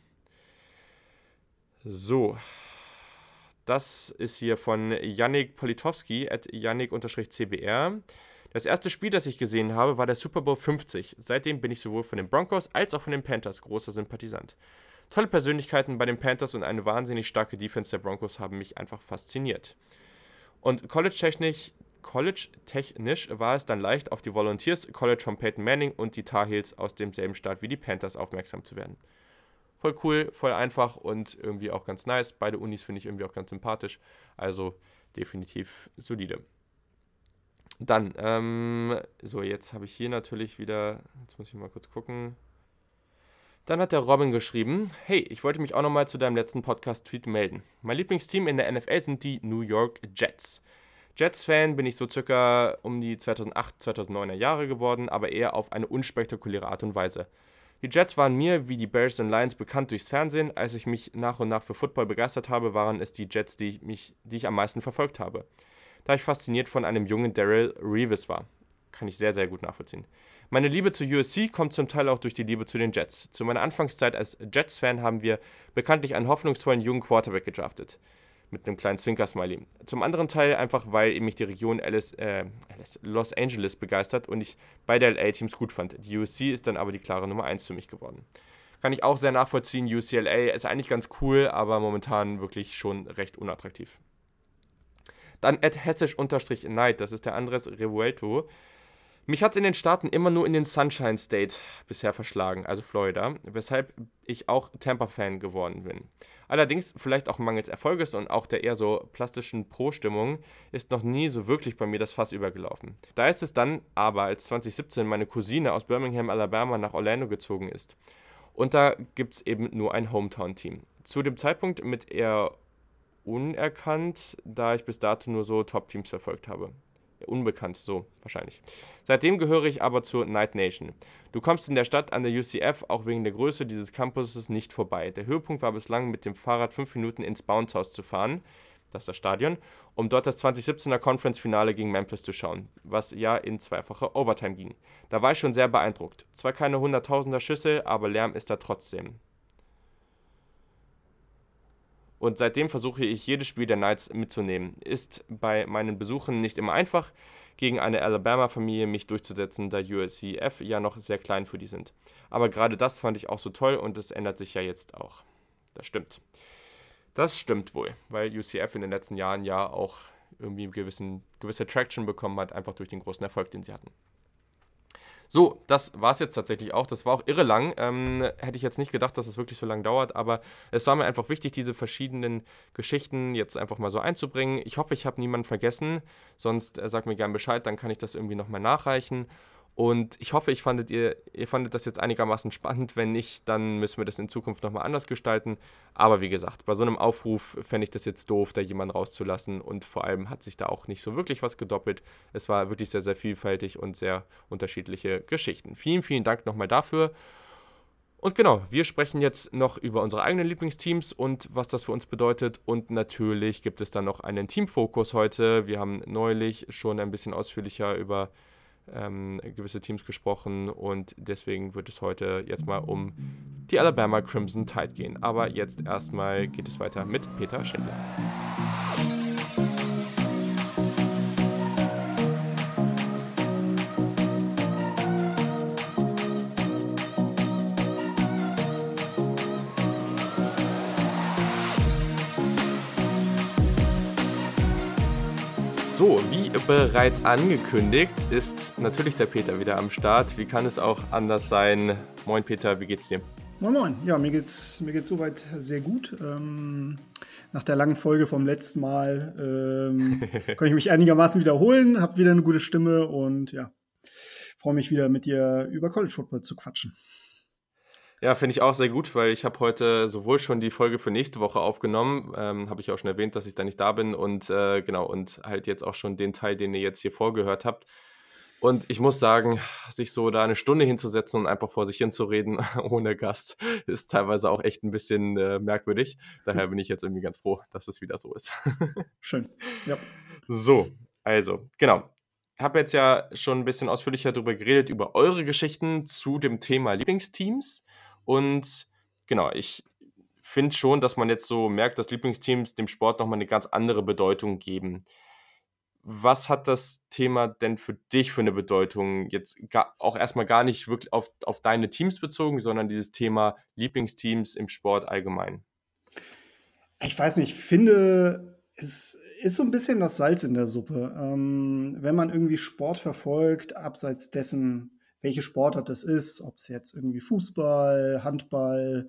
A: So, das ist hier von Yannick Politowski, at Yannick-CBR. Das erste Spiel, das ich gesehen habe, war der Super Bowl 50. Seitdem bin ich sowohl von den Broncos als auch von den Panthers großer Sympathisant. Tolle Persönlichkeiten bei den Panthers und eine wahnsinnig starke Defense der Broncos haben mich einfach fasziniert. Und college-technisch College-technisch war es dann leicht, auf die Volunteers College von Peyton Manning und die Tar Heels aus demselben Staat wie die Panthers aufmerksam zu werden. Voll cool, voll einfach und irgendwie auch ganz nice. Beide Unis finde ich irgendwie auch ganz sympathisch. Also definitiv solide. Dann, ähm, so, jetzt habe ich hier natürlich wieder, jetzt muss ich mal kurz gucken. Dann hat der Robin geschrieben, hey, ich wollte mich auch nochmal zu deinem letzten Podcast-Tweet melden. Mein Lieblingsteam in der NFL sind die New York Jets. Jets-Fan bin ich so circa um die 2008, 2009er Jahre geworden, aber eher auf eine unspektakuläre Art und Weise. Die Jets waren mir, wie die Bears und Lions, bekannt durchs Fernsehen. Als ich mich nach und nach für Football begeistert habe, waren es die Jets, die, mich, die ich am meisten verfolgt habe. Da ich fasziniert von einem jungen Daryl Reeves war. Kann ich sehr, sehr gut nachvollziehen. Meine Liebe zu USC kommt zum Teil auch durch die Liebe zu den Jets. Zu meiner Anfangszeit als Jets-Fan haben wir bekanntlich einen hoffnungsvollen jungen Quarterback gedraftet mit einem kleinen Zwinker-Smiley. Zum anderen Teil einfach, weil mich die Region Alice, äh, Alice, Los Angeles begeistert und ich beide LA-Teams gut fand. Die USC ist dann aber die klare Nummer 1 für mich geworden. Kann ich auch sehr nachvollziehen. UCLA ist eigentlich ganz cool, aber momentan wirklich schon recht unattraktiv. Dann at hessisch-neid, das ist der Andres Revuelto. Mich hat es in den Staaten immer nur in den Sunshine State bisher verschlagen, also Florida, weshalb ich auch Tampa-Fan geworden bin. Allerdings, vielleicht auch mangels Erfolges und auch der eher so plastischen Pro-Stimmung, ist noch nie so wirklich bei mir das Fass übergelaufen. Da ist es dann aber, als 2017 meine Cousine aus Birmingham, Alabama nach Orlando gezogen ist. Und da gibt es eben nur ein Hometown-Team. Zu dem Zeitpunkt mit eher unerkannt, da ich bis dato nur so Top-Teams verfolgt habe unbekannt, so wahrscheinlich. Seitdem gehöre ich aber zur Night Nation. Du kommst in der Stadt an der UCF auch wegen der Größe dieses Campuses nicht vorbei. Der Höhepunkt war bislang mit dem Fahrrad fünf Minuten ins Bounce House zu fahren, das ist das Stadion, um dort das 2017er Conference-Finale gegen Memphis zu schauen, was ja in zweifacher Overtime ging. Da war ich schon sehr beeindruckt. Zwar keine hunderttausender Schüsse, aber Lärm ist da trotzdem. Und seitdem versuche ich jedes Spiel der Knights mitzunehmen. Ist bei meinen Besuchen nicht immer einfach, gegen eine Alabama-Familie mich durchzusetzen, da USCF ja noch sehr klein für die sind. Aber gerade das fand ich auch so toll und es ändert sich ja jetzt auch. Das stimmt. Das stimmt wohl, weil UCF in den letzten Jahren ja auch irgendwie gewissen, gewisse Traction bekommen hat, einfach durch den großen Erfolg, den sie hatten. So, das war es jetzt tatsächlich auch. Das war auch irre lang. Ähm, hätte ich jetzt nicht gedacht, dass es wirklich so lange dauert, aber es war mir einfach wichtig, diese verschiedenen Geschichten jetzt einfach mal so einzubringen. Ich hoffe, ich habe niemanden vergessen. Sonst äh, sag mir gerne Bescheid, dann kann ich das irgendwie nochmal nachreichen. Und ich hoffe, ich fandet ihr, ihr fandet das jetzt einigermaßen spannend. Wenn nicht, dann müssen wir das in Zukunft nochmal anders gestalten. Aber wie gesagt, bei so einem Aufruf fände ich das jetzt doof, da jemanden rauszulassen. Und vor allem hat sich da auch nicht so wirklich was gedoppelt. Es war wirklich sehr, sehr vielfältig und sehr unterschiedliche Geschichten. Vielen, vielen Dank nochmal dafür. Und genau, wir sprechen jetzt noch über unsere eigenen Lieblingsteams und was das für uns bedeutet. Und natürlich gibt es dann noch einen Teamfokus heute. Wir haben neulich schon ein bisschen ausführlicher über ähm, gewisse Teams gesprochen und deswegen wird es heute jetzt mal um die Alabama Crimson Tide gehen. Aber jetzt erstmal geht es weiter mit Peter Schindler. Bereits angekündigt, ist natürlich der Peter wieder am Start. Wie kann es auch anders sein? Moin Peter, wie geht's dir?
B: Moin Moin, ja, mir geht's, mir geht's soweit sehr gut. Ähm, nach der langen Folge vom letzten Mal ähm, kann ich mich einigermaßen wiederholen, habe wieder eine gute Stimme und ja, freue mich wieder mit dir über College Football zu quatschen.
A: Ja, finde ich auch sehr gut, weil ich habe heute sowohl schon die Folge für nächste Woche aufgenommen, ähm, habe ich auch schon erwähnt, dass ich da nicht da bin und äh, genau, und halt jetzt auch schon den Teil, den ihr jetzt hier vorgehört habt. Und ich muss sagen, sich so da eine Stunde hinzusetzen und einfach vor sich hinzureden ohne Gast, ist teilweise auch echt ein bisschen äh, merkwürdig. Daher bin ich jetzt irgendwie ganz froh, dass es wieder so ist.
B: Schön, ja.
A: So, also, genau habe jetzt ja schon ein bisschen ausführlicher darüber geredet, über eure Geschichten zu dem Thema Lieblingsteams. Und genau, ich finde schon, dass man jetzt so merkt, dass Lieblingsteams dem Sport nochmal eine ganz andere Bedeutung geben. Was hat das Thema denn für dich für eine Bedeutung? Jetzt gar, auch erstmal gar nicht wirklich auf, auf deine Teams bezogen, sondern dieses Thema Lieblingsteams im Sport allgemein.
B: Ich weiß nicht, ich finde, es ist so ein bisschen das Salz in der Suppe. Ähm, wenn man irgendwie Sport verfolgt, abseits dessen, welche Sportart es ist, ob es jetzt irgendwie Fußball, Handball,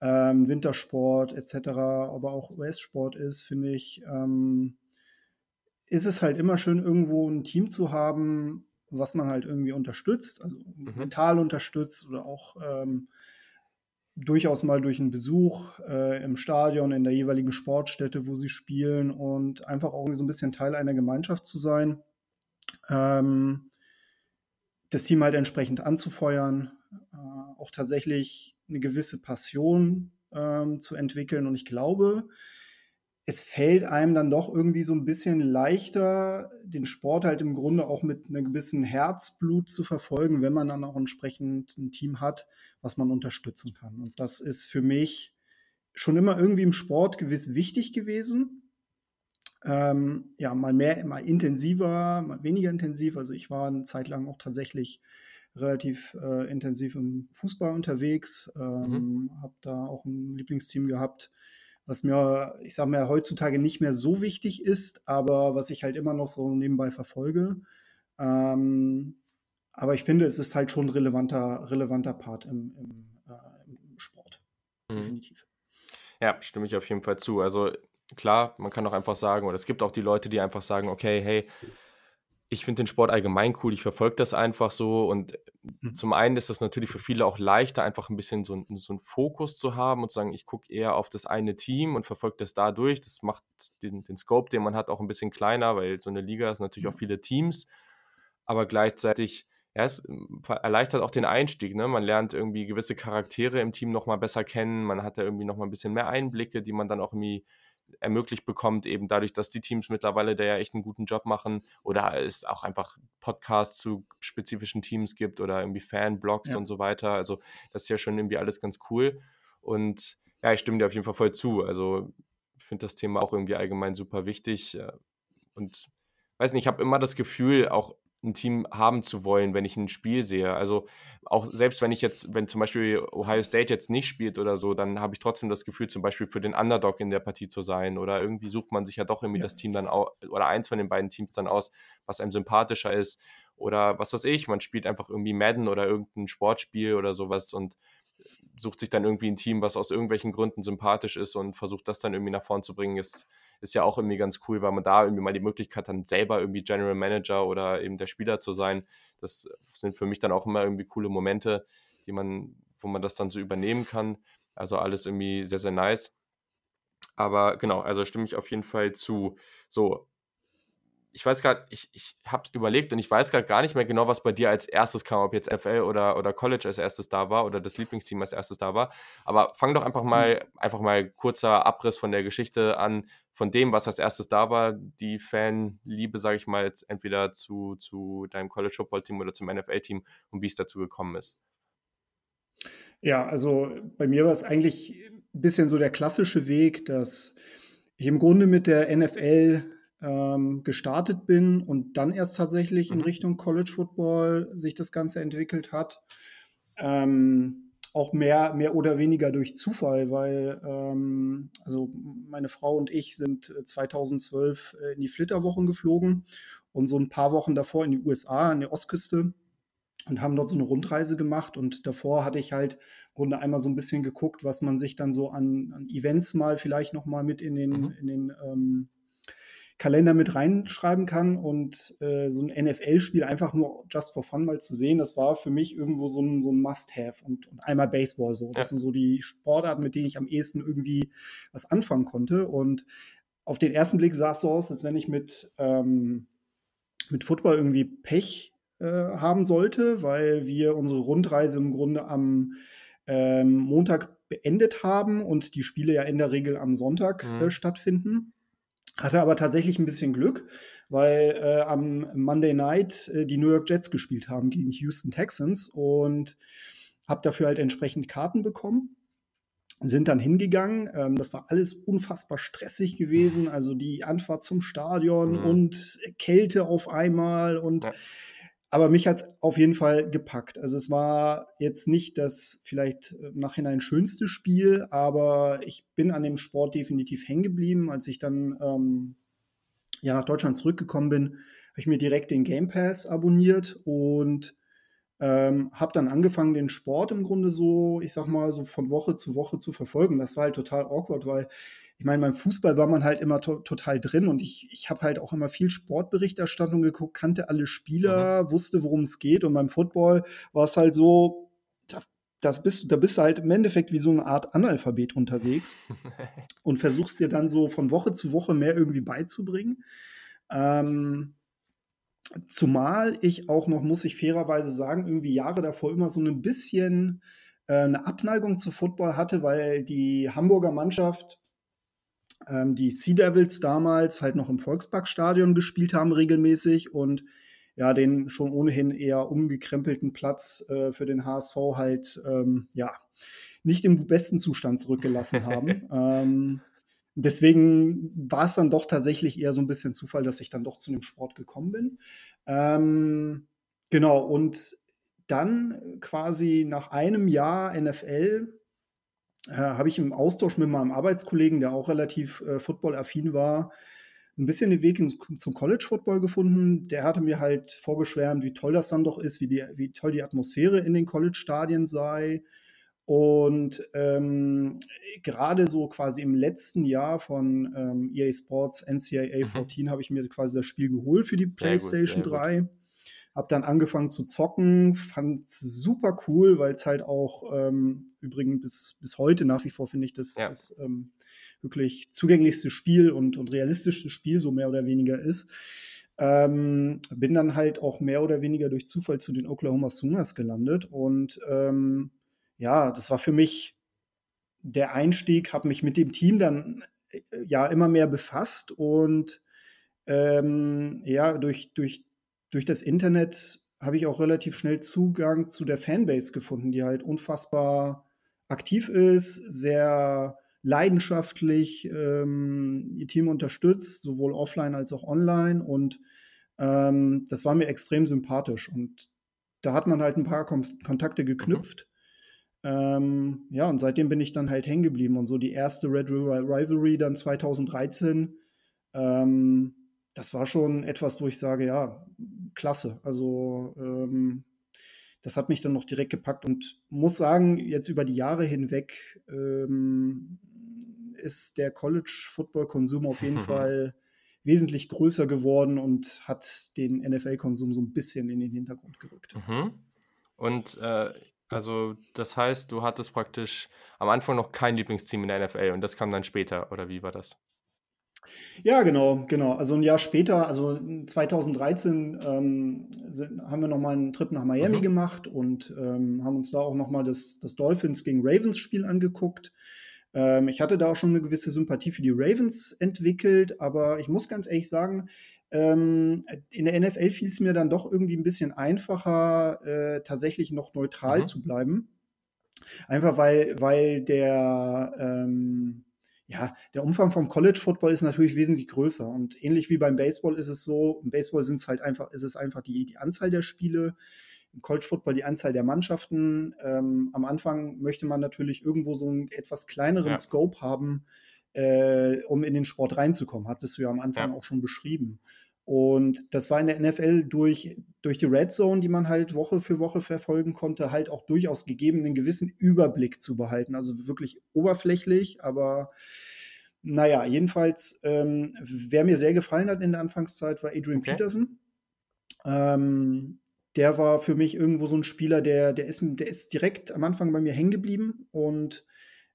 B: ähm, Wintersport etc., aber auch US-Sport ist, finde ich, ähm, ist es halt immer schön, irgendwo ein Team zu haben, was man halt irgendwie unterstützt, also mhm. mental unterstützt oder auch ähm, durchaus mal durch einen Besuch äh, im Stadion, in der jeweiligen Sportstätte, wo sie spielen und einfach auch so ein bisschen Teil einer Gemeinschaft zu sein. Ähm, das Team halt entsprechend anzufeuern, äh, auch tatsächlich eine gewisse Passion ähm, zu entwickeln. Und ich glaube, es fällt einem dann doch irgendwie so ein bisschen leichter, den Sport halt im Grunde auch mit einem gewissen Herzblut zu verfolgen, wenn man dann auch entsprechend ein Team hat, was man unterstützen kann. Und das ist für mich schon immer irgendwie im Sport gewiss wichtig gewesen. Ähm, ja, mal mehr, mal intensiver, mal weniger intensiv. Also ich war eine Zeit lang auch tatsächlich relativ äh, intensiv im Fußball unterwegs, ähm, mhm. habe da auch ein Lieblingsteam gehabt, was mir, ich sage mal, heutzutage nicht mehr so wichtig ist, aber was ich halt immer noch so nebenbei verfolge. Ähm, aber ich finde, es ist halt schon ein relevanter, relevanter Part im, im, äh, im Sport. Mhm. Definitiv.
A: Ja, stimme ich auf jeden Fall zu. Also klar, man kann auch einfach sagen, oder es gibt auch die Leute, die einfach sagen, okay, hey, ich finde den Sport allgemein cool, ich verfolge das einfach so. Und mhm. zum einen ist das natürlich für viele auch leichter, einfach ein bisschen so, so einen Fokus zu haben und zu sagen, ich gucke eher auf das eine Team und verfolge das dadurch. Das macht den, den Scope, den man hat, auch ein bisschen kleiner, weil so eine Liga ist natürlich auch viele Teams. Aber gleichzeitig, ja, es erleichtert auch den Einstieg. Ne? Man lernt irgendwie gewisse Charaktere im Team nochmal besser kennen. Man hat da irgendwie nochmal ein bisschen mehr Einblicke, die man dann auch irgendwie ermöglicht bekommt, eben dadurch, dass die Teams mittlerweile da ja echt einen guten Job machen oder es auch einfach Podcasts zu spezifischen Teams gibt oder irgendwie Fanblogs ja. und so weiter. Also das ist ja schon irgendwie alles ganz cool. Und ja, ich stimme dir auf jeden Fall voll zu. Also ich finde das Thema auch irgendwie allgemein super wichtig. Und weiß nicht, ich habe immer das Gefühl, auch ein Team haben zu wollen, wenn ich ein Spiel sehe. Also auch selbst wenn ich jetzt, wenn zum Beispiel Ohio State jetzt nicht spielt oder so, dann habe ich trotzdem das Gefühl, zum Beispiel für den Underdog in der Partie zu sein. Oder irgendwie sucht man sich ja doch irgendwie ja. das Team dann auch, oder eins von den beiden Teams dann aus, was einem sympathischer ist. Oder was weiß ich, man spielt einfach irgendwie Madden oder irgendein Sportspiel oder sowas und sucht sich dann irgendwie ein Team, was aus irgendwelchen Gründen sympathisch ist und versucht das dann irgendwie nach vorn zu bringen. Ist, ist ja auch irgendwie ganz cool, weil man da irgendwie mal die Möglichkeit dann selber irgendwie General Manager oder eben der Spieler zu sein. Das sind für mich dann auch immer irgendwie coole Momente, die man, wo man das dann so übernehmen kann. Also alles irgendwie sehr, sehr nice. Aber genau, also stimme ich auf jeden Fall zu. So, ich weiß gerade, ich, ich habe überlegt und ich weiß gerade gar nicht mehr genau, was bei dir als erstes kam, ob jetzt FL oder, oder College als erstes da war oder das Lieblingsteam als erstes da war. Aber fang doch einfach mal, mhm. einfach mal kurzer Abriss von der Geschichte an, von dem, was als erstes da war, die Fanliebe, sage ich mal, jetzt entweder zu, zu deinem College Football Team oder zum NFL-Team und wie es dazu gekommen ist.
B: Ja, also bei mir war es eigentlich ein bisschen so der klassische Weg, dass ich im Grunde mit der NFL ähm, gestartet bin und dann erst tatsächlich in mhm. Richtung College Football sich das Ganze entwickelt hat. Ähm, auch mehr, mehr oder weniger durch Zufall, weil ähm, also meine Frau und ich sind 2012 äh, in die Flitterwochen geflogen und so ein paar Wochen davor in die USA, an der Ostküste und haben dort so eine Rundreise gemacht. Und davor hatte ich halt im Grunde einmal so ein bisschen geguckt, was man sich dann so an, an Events mal vielleicht noch mal mit in den, mhm. in den ähm, Kalender mit reinschreiben kann. Und äh, so ein NFL-Spiel einfach nur just for fun mal zu sehen, das war für mich irgendwo so ein, so ein Must-Have. Und, und, einmal Baseball so. Das ja. sind so die Sportarten, mit denen ich am ehesten irgendwie was anfangen konnte. Und auf den ersten Blick sah es so aus, als wenn ich mit, ähm, mit Football irgendwie Pech äh, haben sollte, weil wir unsere Rundreise im Grunde am ähm, Montag beendet haben und die Spiele ja in der Regel am Sonntag mhm. äh, stattfinden. Hatte aber tatsächlich ein bisschen Glück, weil äh, am Monday Night äh, die New York Jets gespielt haben gegen Houston Texans und habe dafür halt entsprechend Karten bekommen sind dann hingegangen. Ähm, das war alles unfassbar stressig gewesen. Also die Anfahrt zum Stadion mhm. und Kälte auf einmal und ja. Aber mich hat es auf jeden Fall gepackt. Also es war jetzt nicht das vielleicht im Nachhinein schönste Spiel, aber ich bin an dem Sport definitiv hängen geblieben. Als ich dann ähm, ja, nach Deutschland zurückgekommen bin, habe ich mir direkt den Game Pass abonniert und ähm, habe dann angefangen, den Sport im Grunde so, ich sag mal, so von Woche zu Woche zu verfolgen. Das war halt total awkward, weil ich meine, beim Fußball war man halt immer to total drin und ich, ich habe halt auch immer viel Sportberichterstattung geguckt, kannte alle Spieler, mhm. wusste, worum es geht. Und beim Football war es halt so, da, das bist, da bist du halt im Endeffekt wie so eine Art Analphabet unterwegs und versuchst dir dann so von Woche zu Woche mehr irgendwie beizubringen. Ähm, zumal ich auch noch, muss ich fairerweise sagen, irgendwie Jahre davor immer so ein bisschen äh, eine Abneigung zu Football hatte, weil die Hamburger Mannschaft ähm, die Sea Devils damals halt noch im Volksparkstadion gespielt haben regelmäßig und ja, den schon ohnehin eher umgekrempelten Platz äh, für den HSV halt ähm, ja nicht im besten Zustand zurückgelassen haben. ähm, deswegen war es dann doch tatsächlich eher so ein bisschen Zufall, dass ich dann doch zu dem Sport gekommen bin. Ähm, genau, und dann quasi nach einem Jahr NFL äh, habe ich im Austausch mit meinem Arbeitskollegen, der auch relativ äh, football-affin war, ein bisschen den Weg zum College-Football gefunden. Der hatte mir halt vorgeschwärmt, wie toll das dann doch ist, wie, die, wie toll die Atmosphäre in den College-Stadien sei. Und ähm, gerade so quasi im letzten Jahr von ähm, EA Sports NCAA 14 mhm. habe ich mir quasi das Spiel geholt für die PlayStation gut, 3. Gut. Habe dann angefangen zu zocken, fand es super cool, weil es halt auch ähm, übrigens bis, bis heute nach wie vor finde ich das, ja. das ähm, wirklich zugänglichste Spiel und, und realistischste Spiel, so mehr oder weniger ist. Ähm, bin dann halt auch mehr oder weniger durch Zufall zu den Oklahoma Sooners gelandet und ähm, ja, das war für mich der Einstieg, habe mich mit dem Team dann äh, ja immer mehr befasst und ähm, ja, durch, durch durch das Internet habe ich auch relativ schnell Zugang zu der Fanbase gefunden, die halt unfassbar aktiv ist, sehr leidenschaftlich ähm, ihr Team unterstützt, sowohl offline als auch online. Und ähm, das war mir extrem sympathisch. Und da hat man halt ein paar Kon Kontakte geknüpft. Mhm. Ähm, ja, und seitdem bin ich dann halt hängen geblieben. Und so die erste Red River Rivalry dann 2013, ähm, das war schon etwas, wo ich sage, ja, klasse. Also ähm, das hat mich dann noch direkt gepackt und muss sagen, jetzt über die Jahre hinweg ähm, ist der College-Football-Konsum auf jeden Fall wesentlich größer geworden und hat den NFL-Konsum so ein bisschen in den Hintergrund gerückt.
A: Mhm. Und äh, also das heißt, du hattest praktisch am Anfang noch kein Lieblingsteam in der NFL und das kam dann später, oder wie war das?
B: Ja, genau, genau. Also ein Jahr später, also 2013, ähm, sind, haben wir nochmal einen Trip nach Miami mhm. gemacht und ähm, haben uns da auch nochmal das, das Dolphins gegen Ravens Spiel angeguckt. Ähm, ich hatte da auch schon eine gewisse Sympathie für die Ravens entwickelt, aber ich muss ganz ehrlich sagen, ähm, in der NFL fiel es mir dann doch irgendwie ein bisschen einfacher, äh, tatsächlich noch neutral mhm. zu bleiben. Einfach weil, weil der, ähm, ja, der Umfang vom College Football ist natürlich wesentlich größer. Und ähnlich wie beim Baseball ist es so, im Baseball sind es halt einfach, ist es einfach die, die Anzahl der Spiele, im College Football die Anzahl der Mannschaften. Ähm, am Anfang möchte man natürlich irgendwo so einen etwas kleineren ja. Scope haben, äh, um in den Sport reinzukommen. Hattest du ja am Anfang ja. auch schon beschrieben. Und das war in der NFL durch, durch die Red Zone, die man halt Woche für Woche verfolgen konnte, halt auch durchaus gegeben, einen gewissen Überblick zu behalten. Also wirklich oberflächlich, aber naja, jedenfalls, ähm, wer mir sehr gefallen hat in der Anfangszeit, war Adrian okay. Peterson. Ähm, der war für mich irgendwo so ein Spieler, der, der, ist, der ist direkt am Anfang bei mir hängen geblieben und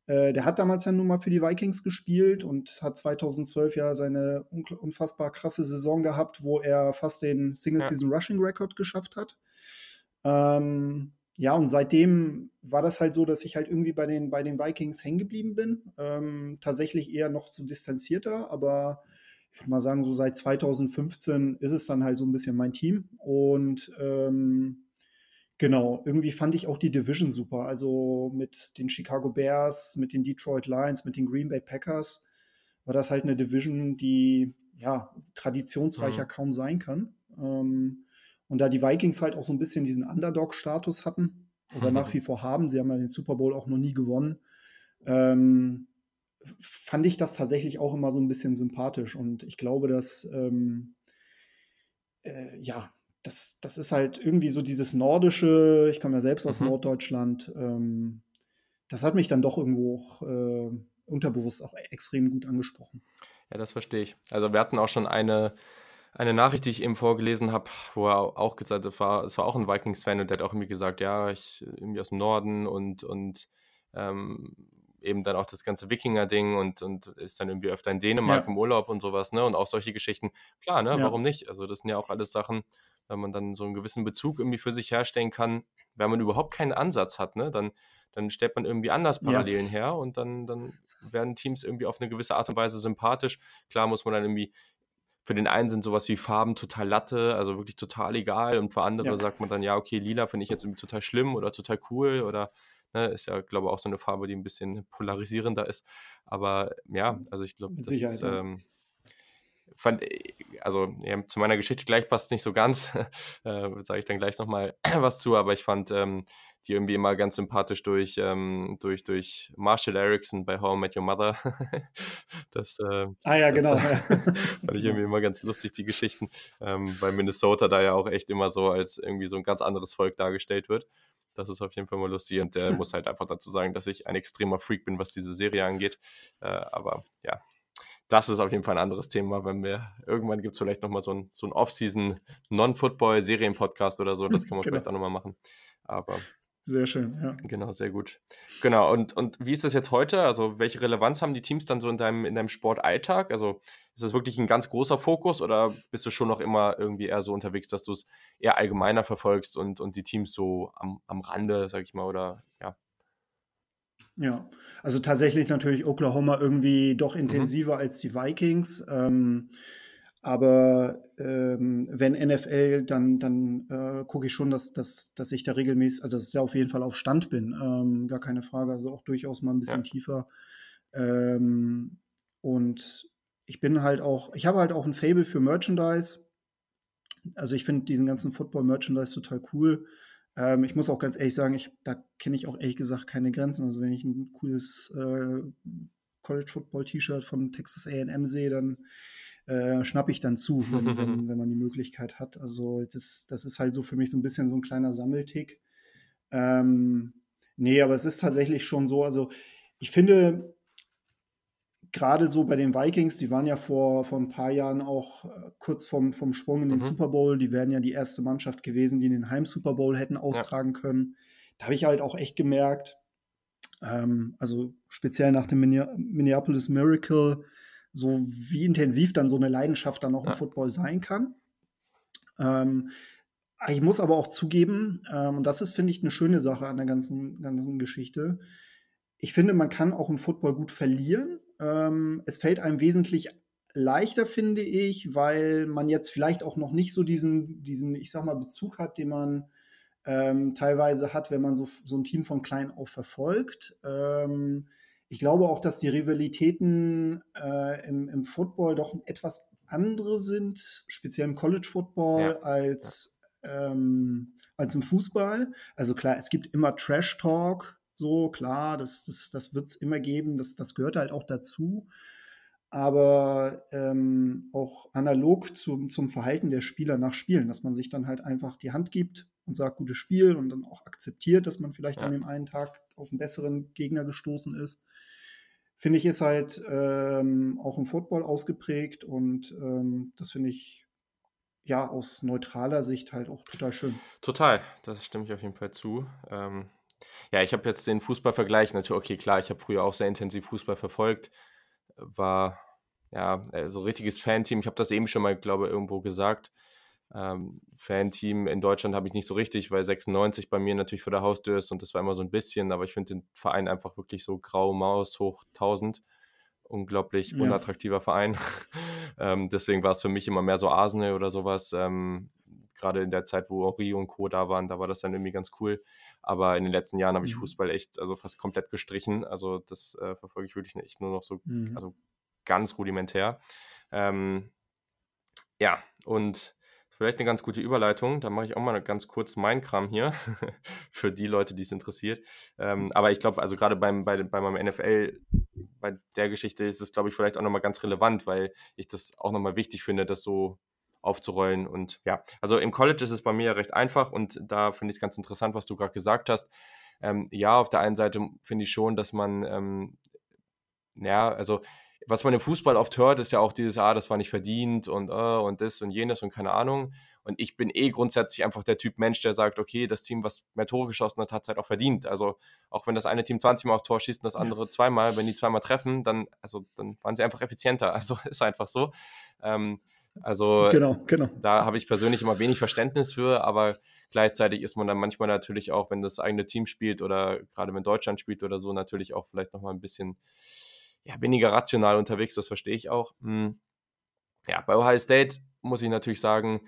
B: äh, der hat damals ja nun mal für die Vikings gespielt und hat 2012 ja seine unfassbar krasse Saison gehabt, wo er fast den Single-Season-Rushing-Record geschafft hat. Ähm, ja, und seitdem war das halt so, dass ich halt irgendwie bei den, bei den Vikings hängen geblieben bin. Ähm, tatsächlich eher noch zu distanzierter, aber ich würde mal sagen, so seit 2015 ist es dann halt so ein bisschen mein Team. Und ähm, Genau, irgendwie fand ich auch die Division super. Also mit den Chicago Bears, mit den Detroit Lions, mit den Green Bay Packers war das halt eine Division, die ja traditionsreicher mhm. kaum sein kann. Ähm, und da die Vikings halt auch so ein bisschen diesen Underdog-Status hatten oder mhm. nach wie vor haben, sie haben ja den Super Bowl auch noch nie gewonnen, ähm, fand ich das tatsächlich auch immer so ein bisschen sympathisch. Und ich glaube, dass ähm, äh, ja, das, das ist halt irgendwie so dieses Nordische, ich komme ja selbst aus mhm. Norddeutschland, ähm, das hat mich dann doch irgendwo auch äh, unterbewusst auch extrem gut angesprochen.
A: Ja, das verstehe ich. Also wir hatten auch schon eine, eine Nachricht, die ich eben vorgelesen habe, wo er auch gesagt hat, war, es war auch ein Vikings-Fan und der hat auch irgendwie gesagt, ja, ich irgendwie aus dem Norden und, und ähm, eben dann auch das ganze Wikinger-Ding und, und ist dann irgendwie öfter in Dänemark ja. im Urlaub und sowas, ne? Und auch solche Geschichten. Klar, ne? Ja. Warum nicht? Also das sind ja auch alles Sachen, wenn man dann so einen gewissen Bezug irgendwie für sich herstellen kann, wenn man überhaupt keinen Ansatz hat, ne, dann, dann stellt man irgendwie anders Parallelen ja. her und dann, dann werden Teams irgendwie auf eine gewisse Art und Weise sympathisch. Klar muss man dann irgendwie, für den einen sind sowas wie Farben total Latte, also wirklich total egal und für andere ja. sagt man dann, ja, okay, lila finde ich jetzt irgendwie total schlimm oder total cool oder ne, ist ja, glaube ich, auch so eine Farbe, die ein bisschen polarisierender ist. Aber ja, also ich glaube, das ist, ähm, fand, äh, also ja, zu meiner Geschichte gleich passt es nicht so ganz, äh, sage ich dann gleich nochmal was zu, aber ich fand ähm, die irgendwie immer ganz sympathisch durch, ähm, durch, durch Marshall Erickson bei How I Met Your Mother. das, äh,
B: ah ja, genau.
A: Das, fand ich irgendwie immer ganz lustig, die Geschichten, ähm, weil Minnesota da ja auch echt immer so als irgendwie so ein ganz anderes Volk dargestellt wird. Das ist auf jeden Fall mal lustig und der muss halt einfach dazu sagen, dass ich ein extremer Freak bin, was diese Serie angeht. Äh, aber ja, das ist auf jeden Fall ein anderes Thema. Wenn wir irgendwann gibt es vielleicht nochmal so ein, so ein Off-Season Non-Football-Serien-Podcast oder so. Das kann man genau. vielleicht auch nochmal machen. Aber
B: sehr schön, ja.
A: Genau, sehr gut. Genau, und, und wie ist das jetzt heute? Also, welche Relevanz haben die Teams dann so in deinem, in deinem Sportalltag? Also, ist das wirklich ein ganz großer Fokus oder bist du schon noch immer irgendwie eher so unterwegs, dass du es eher allgemeiner verfolgst und, und die Teams so am, am Rande, sag ich mal, oder ja?
B: Ja, also tatsächlich natürlich Oklahoma irgendwie doch mhm. intensiver mhm. als die Vikings. Ähm, aber ähm, wenn NFL, dann, dann äh, gucke ich schon, dass, dass, dass ich da regelmäßig, also dass ich da auf jeden Fall auf Stand bin. Ähm, gar keine Frage. Also auch durchaus mal ein bisschen ja. tiefer. Ähm, und ich bin halt auch, ich habe halt auch ein Fable für Merchandise. Also ich finde diesen ganzen Football-Merchandise total cool. Ähm, ich muss auch ganz ehrlich sagen, ich, da kenne ich auch ehrlich gesagt keine Grenzen. Also wenn ich ein cooles äh, College Football T-Shirt von Texas A&M sehe, dann äh, schnappe ich dann zu, wenn, wenn, wenn, man die Möglichkeit hat. Also das, das ist halt so für mich so ein bisschen so ein kleiner Sammeltick. Ähm, nee, aber es ist tatsächlich schon so, also ich finde, gerade so bei den Vikings, die waren ja vor, vor ein paar Jahren auch äh, kurz vom, vom Sprung in den mhm. Super Bowl. Die wären ja die erste Mannschaft gewesen, die den Heim-Super Bowl hätten austragen ja. können. Da habe ich halt auch echt gemerkt, ähm, also speziell nach dem Minneapolis Miracle, so wie intensiv dann so eine Leidenschaft dann auch ja. im Football sein kann. Ähm, ich muss aber auch zugeben, ähm, und das ist, finde ich, eine schöne Sache an der ganzen, ganzen Geschichte. Ich finde, man kann auch im Football gut verlieren. Ähm, es fällt einem wesentlich leichter, finde ich, weil man jetzt vielleicht auch noch nicht so diesen, diesen ich sag mal, Bezug hat, den man ähm, teilweise hat, wenn man so, so ein Team von klein auf verfolgt. Ähm, ich glaube auch, dass die Rivalitäten äh, im, im Football doch etwas andere sind, speziell im College Football, ja. als. Ähm, als im Fußball. Also klar, es gibt immer Trash Talk, so klar, das, das, das wird es immer geben, das, das gehört halt auch dazu. Aber ähm, auch analog zum, zum Verhalten der Spieler nach Spielen, dass man sich dann halt einfach die Hand gibt und sagt, gutes Spiel und dann auch akzeptiert, dass man vielleicht ja. an dem einen Tag auf einen besseren Gegner gestoßen ist. Finde ich, ist halt ähm, auch im Football ausgeprägt und ähm, das finde ich ja aus neutraler Sicht halt auch total schön.
A: Total, das stimme ich auf jeden Fall zu. Ähm, ja, ich habe jetzt den Fußballvergleich natürlich, okay, klar, ich habe früher auch sehr intensiv Fußball verfolgt, war ja so also richtiges Fanteam. Ich habe das eben schon mal, glaube ich, irgendwo gesagt. Ähm, Fanteam in Deutschland habe ich nicht so richtig, weil 96 bei mir natürlich vor der Haustür ist und das war immer so ein bisschen, aber ich finde den Verein einfach wirklich so grau Maus hoch 1000. Unglaublich ja. unattraktiver Verein. ähm, deswegen war es für mich immer mehr so Arsenal oder sowas. Ähm, Gerade in der Zeit, wo Ori und Co. da waren, da war das dann irgendwie ganz cool. Aber in den letzten Jahren habe ich mhm. Fußball echt, also fast komplett gestrichen. Also das äh, verfolge ich wirklich echt nur noch so, mhm. also ganz rudimentär. Ähm, ja, und Vielleicht eine ganz gute Überleitung. Da mache ich auch mal ganz kurz meinen Kram hier für die Leute, die es interessiert. Ähm, aber ich glaube, also gerade beim, bei, bei meinem NFL, bei der Geschichte ist es, glaube ich, vielleicht auch nochmal ganz relevant, weil ich das auch nochmal wichtig finde, das so aufzurollen. Und ja, also im College ist es bei mir recht einfach und da finde ich es ganz interessant, was du gerade gesagt hast. Ähm, ja, auf der einen Seite finde ich schon, dass man, ähm, ja, also was man im Fußball oft hört, ist ja auch dieses, ah, das war nicht verdient und, uh, und das und jenes und keine Ahnung. Und ich bin eh grundsätzlich einfach der Typ Mensch, der sagt, okay, das Team, was mehr Tore geschossen hat, hat es halt auch verdient. Also auch wenn das eine Team 20 Mal aufs Tor schießt und das andere zweimal, wenn die zweimal treffen, dann, also, dann waren sie einfach effizienter. Also ist einfach so. Ähm, also genau, genau. da habe ich persönlich immer wenig Verständnis für, aber gleichzeitig ist man dann manchmal natürlich auch, wenn das eigene Team spielt oder gerade wenn Deutschland spielt oder so, natürlich auch vielleicht nochmal ein bisschen ja, weniger rational unterwegs, das verstehe ich auch. Hm. Ja, bei Ohio State muss ich natürlich sagen,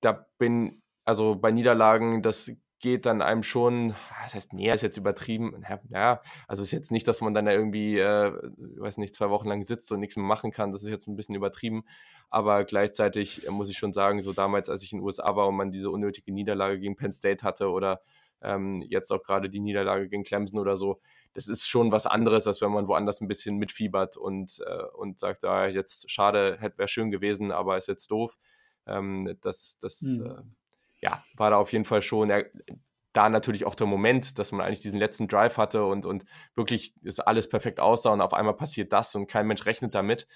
A: da bin, also bei Niederlagen, das geht dann einem schon, das heißt, näher ist jetzt übertrieben, ja, also ist jetzt nicht, dass man dann da irgendwie, äh, weiß nicht, zwei Wochen lang sitzt und nichts mehr machen kann, das ist jetzt ein bisschen übertrieben, aber gleichzeitig muss ich schon sagen, so damals, als ich in den USA war und man diese unnötige Niederlage gegen Penn State hatte oder ähm, jetzt auch gerade die Niederlage gegen Clemson oder so, das ist schon was anderes, als wenn man woanders ein bisschen mitfiebert und, äh, und sagt, ah, jetzt schade, hätte wäre schön gewesen, aber ist jetzt doof. Ähm, das das mhm. äh, ja, war da auf jeden Fall schon äh, da natürlich auch der Moment, dass man eigentlich diesen letzten Drive hatte und, und wirklich ist alles perfekt aussah und auf einmal passiert das und kein Mensch rechnet damit.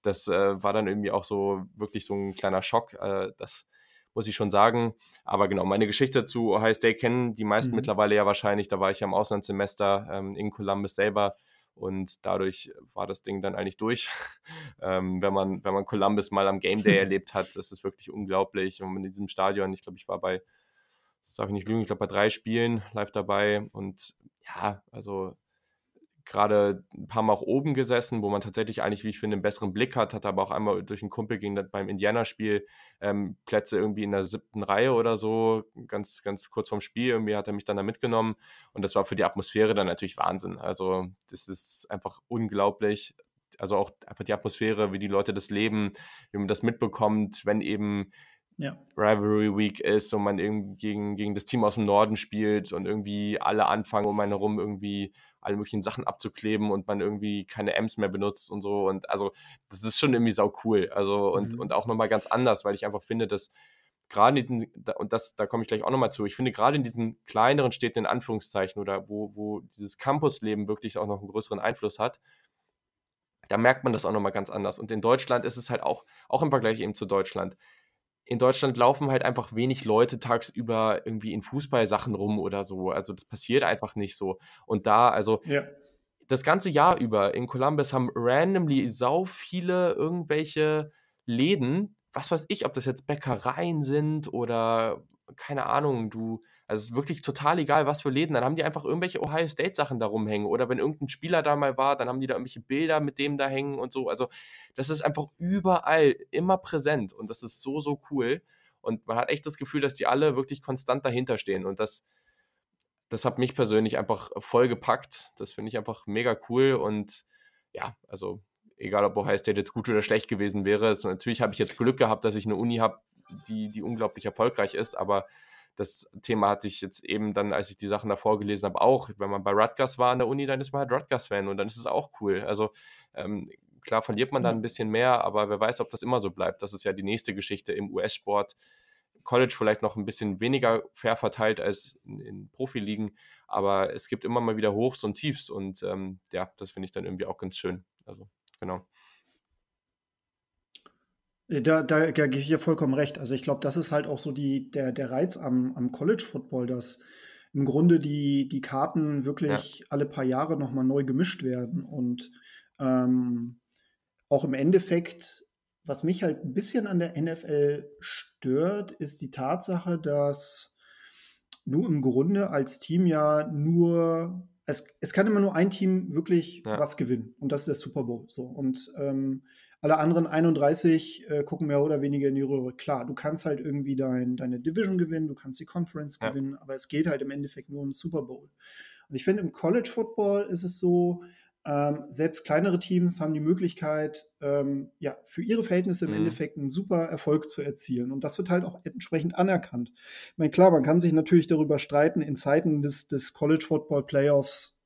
A: Das äh, war dann irgendwie auch so wirklich so ein kleiner Schock. Äh, das muss ich schon sagen. Aber genau, meine Geschichte zu Ohio State kennen die meisten mhm. mittlerweile ja wahrscheinlich. Da war ich ja im Auslandssemester ähm, in Columbus selber und dadurch war das Ding dann eigentlich durch. ähm, wenn, man, wenn man Columbus mal am Game Day erlebt hat, das ist wirklich unglaublich. Und in diesem Stadion, ich glaube, ich war bei, das darf ich nicht lügen, ich glaube bei drei Spielen live dabei und ja, also gerade ein paar Mal auch oben gesessen, wo man tatsächlich eigentlich, wie ich finde, einen besseren Blick hat, hat aber auch einmal durch einen Kumpel gegen, beim Indianerspiel ähm, Plätze irgendwie in der siebten Reihe oder so, ganz, ganz kurz vorm Spiel, irgendwie hat er mich dann da mitgenommen und das war für die Atmosphäre dann natürlich Wahnsinn. Also das ist einfach unglaublich. Also auch einfach die Atmosphäre, wie die Leute das leben, wie man das mitbekommt, wenn eben ja. Rivalry Week ist und man irgendwie gegen, gegen das Team aus dem Norden spielt und irgendwie alle anfangen, um einen herum irgendwie alle möglichen Sachen abzukleben und man irgendwie keine M's mehr benutzt und so. Und also, das ist schon irgendwie sau cool. Also, und, mhm. und auch nochmal ganz anders, weil ich einfach finde, dass gerade in diesen, und das, da komme ich gleich auch nochmal zu, ich finde gerade in diesen kleineren Städten in Anführungszeichen oder wo, wo dieses Campusleben wirklich auch noch einen größeren Einfluss hat, da merkt man das auch nochmal ganz anders. Und in Deutschland ist es halt auch, auch im Vergleich eben zu Deutschland. In Deutschland laufen halt einfach wenig Leute tagsüber irgendwie in Fußballsachen rum oder so. Also das passiert einfach nicht so. Und da, also ja. das ganze Jahr über in Columbus haben randomly sau viele irgendwelche Läden, was weiß ich, ob das jetzt Bäckereien sind oder keine Ahnung, du, also es ist wirklich total egal, was für Läden. Dann haben die einfach irgendwelche Ohio State Sachen da rumhängen. Oder wenn irgendein Spieler da mal war, dann haben die da irgendwelche Bilder mit dem da hängen und so. Also das ist einfach überall immer präsent und das ist so, so cool. Und man hat echt das Gefühl, dass die alle wirklich konstant dahinter stehen. Und das, das hat mich persönlich einfach voll gepackt. Das finde ich einfach mega cool. Und ja, also egal ob Ohio State jetzt gut oder schlecht gewesen wäre. Also natürlich habe ich jetzt Glück gehabt, dass ich eine Uni habe, die, die unglaublich erfolgreich ist, aber das Thema hatte ich jetzt eben dann, als ich die Sachen davor gelesen habe, auch. Wenn man bei Rutgers war an der Uni, dann ist man halt Rutgers-Fan und dann ist es auch cool. Also ähm, klar verliert man dann ein bisschen mehr, aber wer weiß, ob das immer so bleibt. Das ist ja die nächste Geschichte im US-Sport. College vielleicht noch ein bisschen weniger fair verteilt als in, in Profiligen, aber es gibt immer mal wieder Hochs und Tiefs und ähm, ja, das finde ich dann irgendwie auch ganz schön. Also, genau.
B: Da, da, da gebe ich dir vollkommen recht. Also ich glaube, das ist halt auch so die, der, der Reiz am, am College Football, dass im Grunde die, die Karten wirklich ja. alle paar Jahre nochmal neu gemischt werden. Und ähm, auch im Endeffekt, was mich halt ein bisschen an der NFL stört, ist die Tatsache, dass du im Grunde als Team ja nur, es, es kann immer nur ein Team wirklich ja. was gewinnen. Und das ist der Super Bowl. So. Und ähm, alle anderen 31 äh, gucken mehr oder weniger in die Röhre. Klar, du kannst halt irgendwie dein, deine Division gewinnen, du kannst die Conference ja. gewinnen, aber es geht halt im Endeffekt nur um Super Bowl. Und ich finde, im College Football ist es so, ähm, selbst kleinere Teams haben die Möglichkeit, ähm, ja, für ihre Verhältnisse im mhm. Endeffekt einen super Erfolg zu erzielen. Und das wird halt auch entsprechend anerkannt. Ich meine, klar, man kann sich natürlich darüber streiten, in Zeiten des, des College Football Playoffs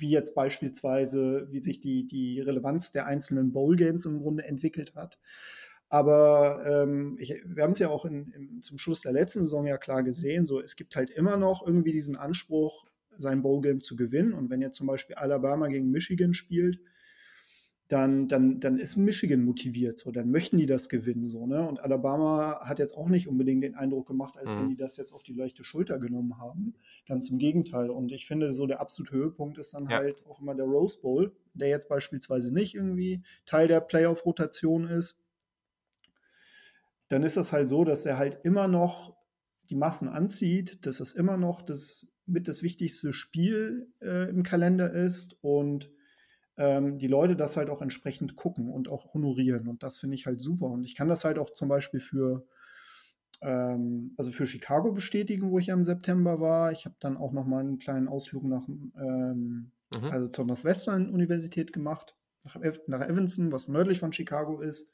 B: wie jetzt beispielsweise, wie sich die, die Relevanz der einzelnen Bowl-Games im Grunde entwickelt hat. Aber ähm, ich, wir haben es ja auch in, in, zum Schluss der letzten Saison ja klar gesehen, so es gibt halt immer noch irgendwie diesen Anspruch, sein Bowl-Game zu gewinnen. Und wenn jetzt zum Beispiel Alabama gegen Michigan spielt, dann, dann, dann ist Michigan motiviert, so, dann möchten die das gewinnen, so, ne? Und Alabama hat jetzt auch nicht unbedingt den Eindruck gemacht, als mhm. wenn die das jetzt auf die leichte Schulter genommen haben. Ganz im Gegenteil. Und ich finde, so der absolute Höhepunkt ist dann ja. halt auch immer der Rose Bowl, der jetzt beispielsweise nicht irgendwie Teil der Playoff-Rotation ist. Dann ist das halt so, dass er halt immer noch die Massen anzieht, dass es immer noch das mit das wichtigste Spiel äh, im Kalender ist und ähm, die Leute das halt auch entsprechend gucken und auch honorieren. Und das finde ich halt super. Und ich kann das halt auch zum Beispiel für, ähm, also für Chicago bestätigen, wo ich ja im September war. Ich habe dann auch noch mal einen kleinen Ausflug nach, ähm, mhm. also zur Northwestern Universität gemacht, nach, nach Evanston, was nördlich von Chicago ist.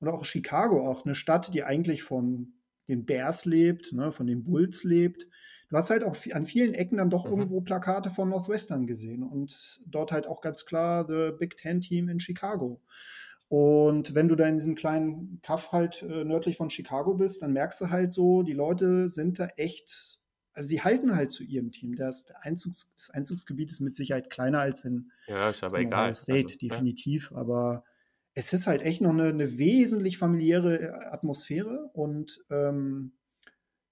B: Und auch Chicago, auch eine Stadt, die eigentlich von den Bears lebt, ne, von den Bulls lebt du hast halt auch an vielen Ecken dann doch mhm. irgendwo Plakate von Northwestern gesehen und dort halt auch ganz klar The Big Ten Team in Chicago. Und wenn du da in diesem kleinen Kaff halt äh, nördlich von Chicago bist, dann merkst du halt so, die Leute sind da echt, also sie halten halt zu ihrem Team. Das, Einzugs, das Einzugsgebiet ist mit Sicherheit kleiner als in,
A: ja, ist aber egal.
B: State, also, definitiv. Ja. Aber es ist halt echt noch eine, eine wesentlich familiäre äh, Atmosphäre und ähm,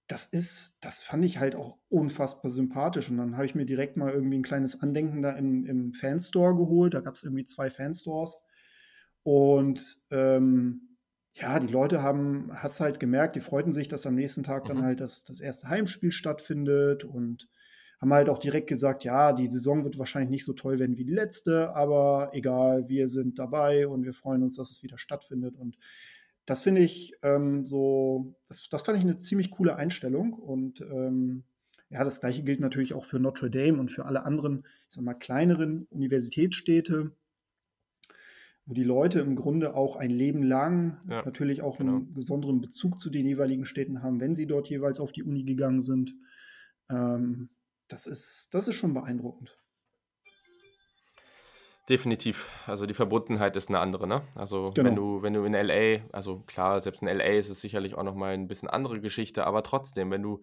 B: das ist, das fand ich halt auch unfassbar sympathisch. Und dann habe ich mir direkt mal irgendwie ein kleines Andenken da im, im Fanstore geholt. Da gab es irgendwie zwei Fanstores. Und ähm, ja, die Leute haben, hast halt gemerkt, die freuten sich, dass am nächsten Tag mhm. dann halt das, das erste Heimspiel stattfindet und haben halt auch direkt gesagt, ja, die Saison wird wahrscheinlich nicht so toll werden wie die letzte, aber egal, wir sind dabei und wir freuen uns, dass es wieder stattfindet. Und das finde ich ähm, so, das, das fand ich eine ziemlich coole Einstellung. Und ähm, ja, das gleiche gilt natürlich auch für Notre Dame und für alle anderen, ich sag mal, kleineren Universitätsstädte, wo die Leute im Grunde auch ein Leben lang ja, natürlich auch genau. einen besonderen Bezug zu den jeweiligen Städten haben, wenn sie dort jeweils auf die Uni gegangen sind. Ähm, das, ist, das ist schon beeindruckend.
A: Definitiv. Also die Verbundenheit ist eine andere, ne? Also genau. wenn du, wenn du in LA, also klar, selbst in LA ist es sicherlich auch nochmal ein bisschen andere Geschichte, aber trotzdem, wenn du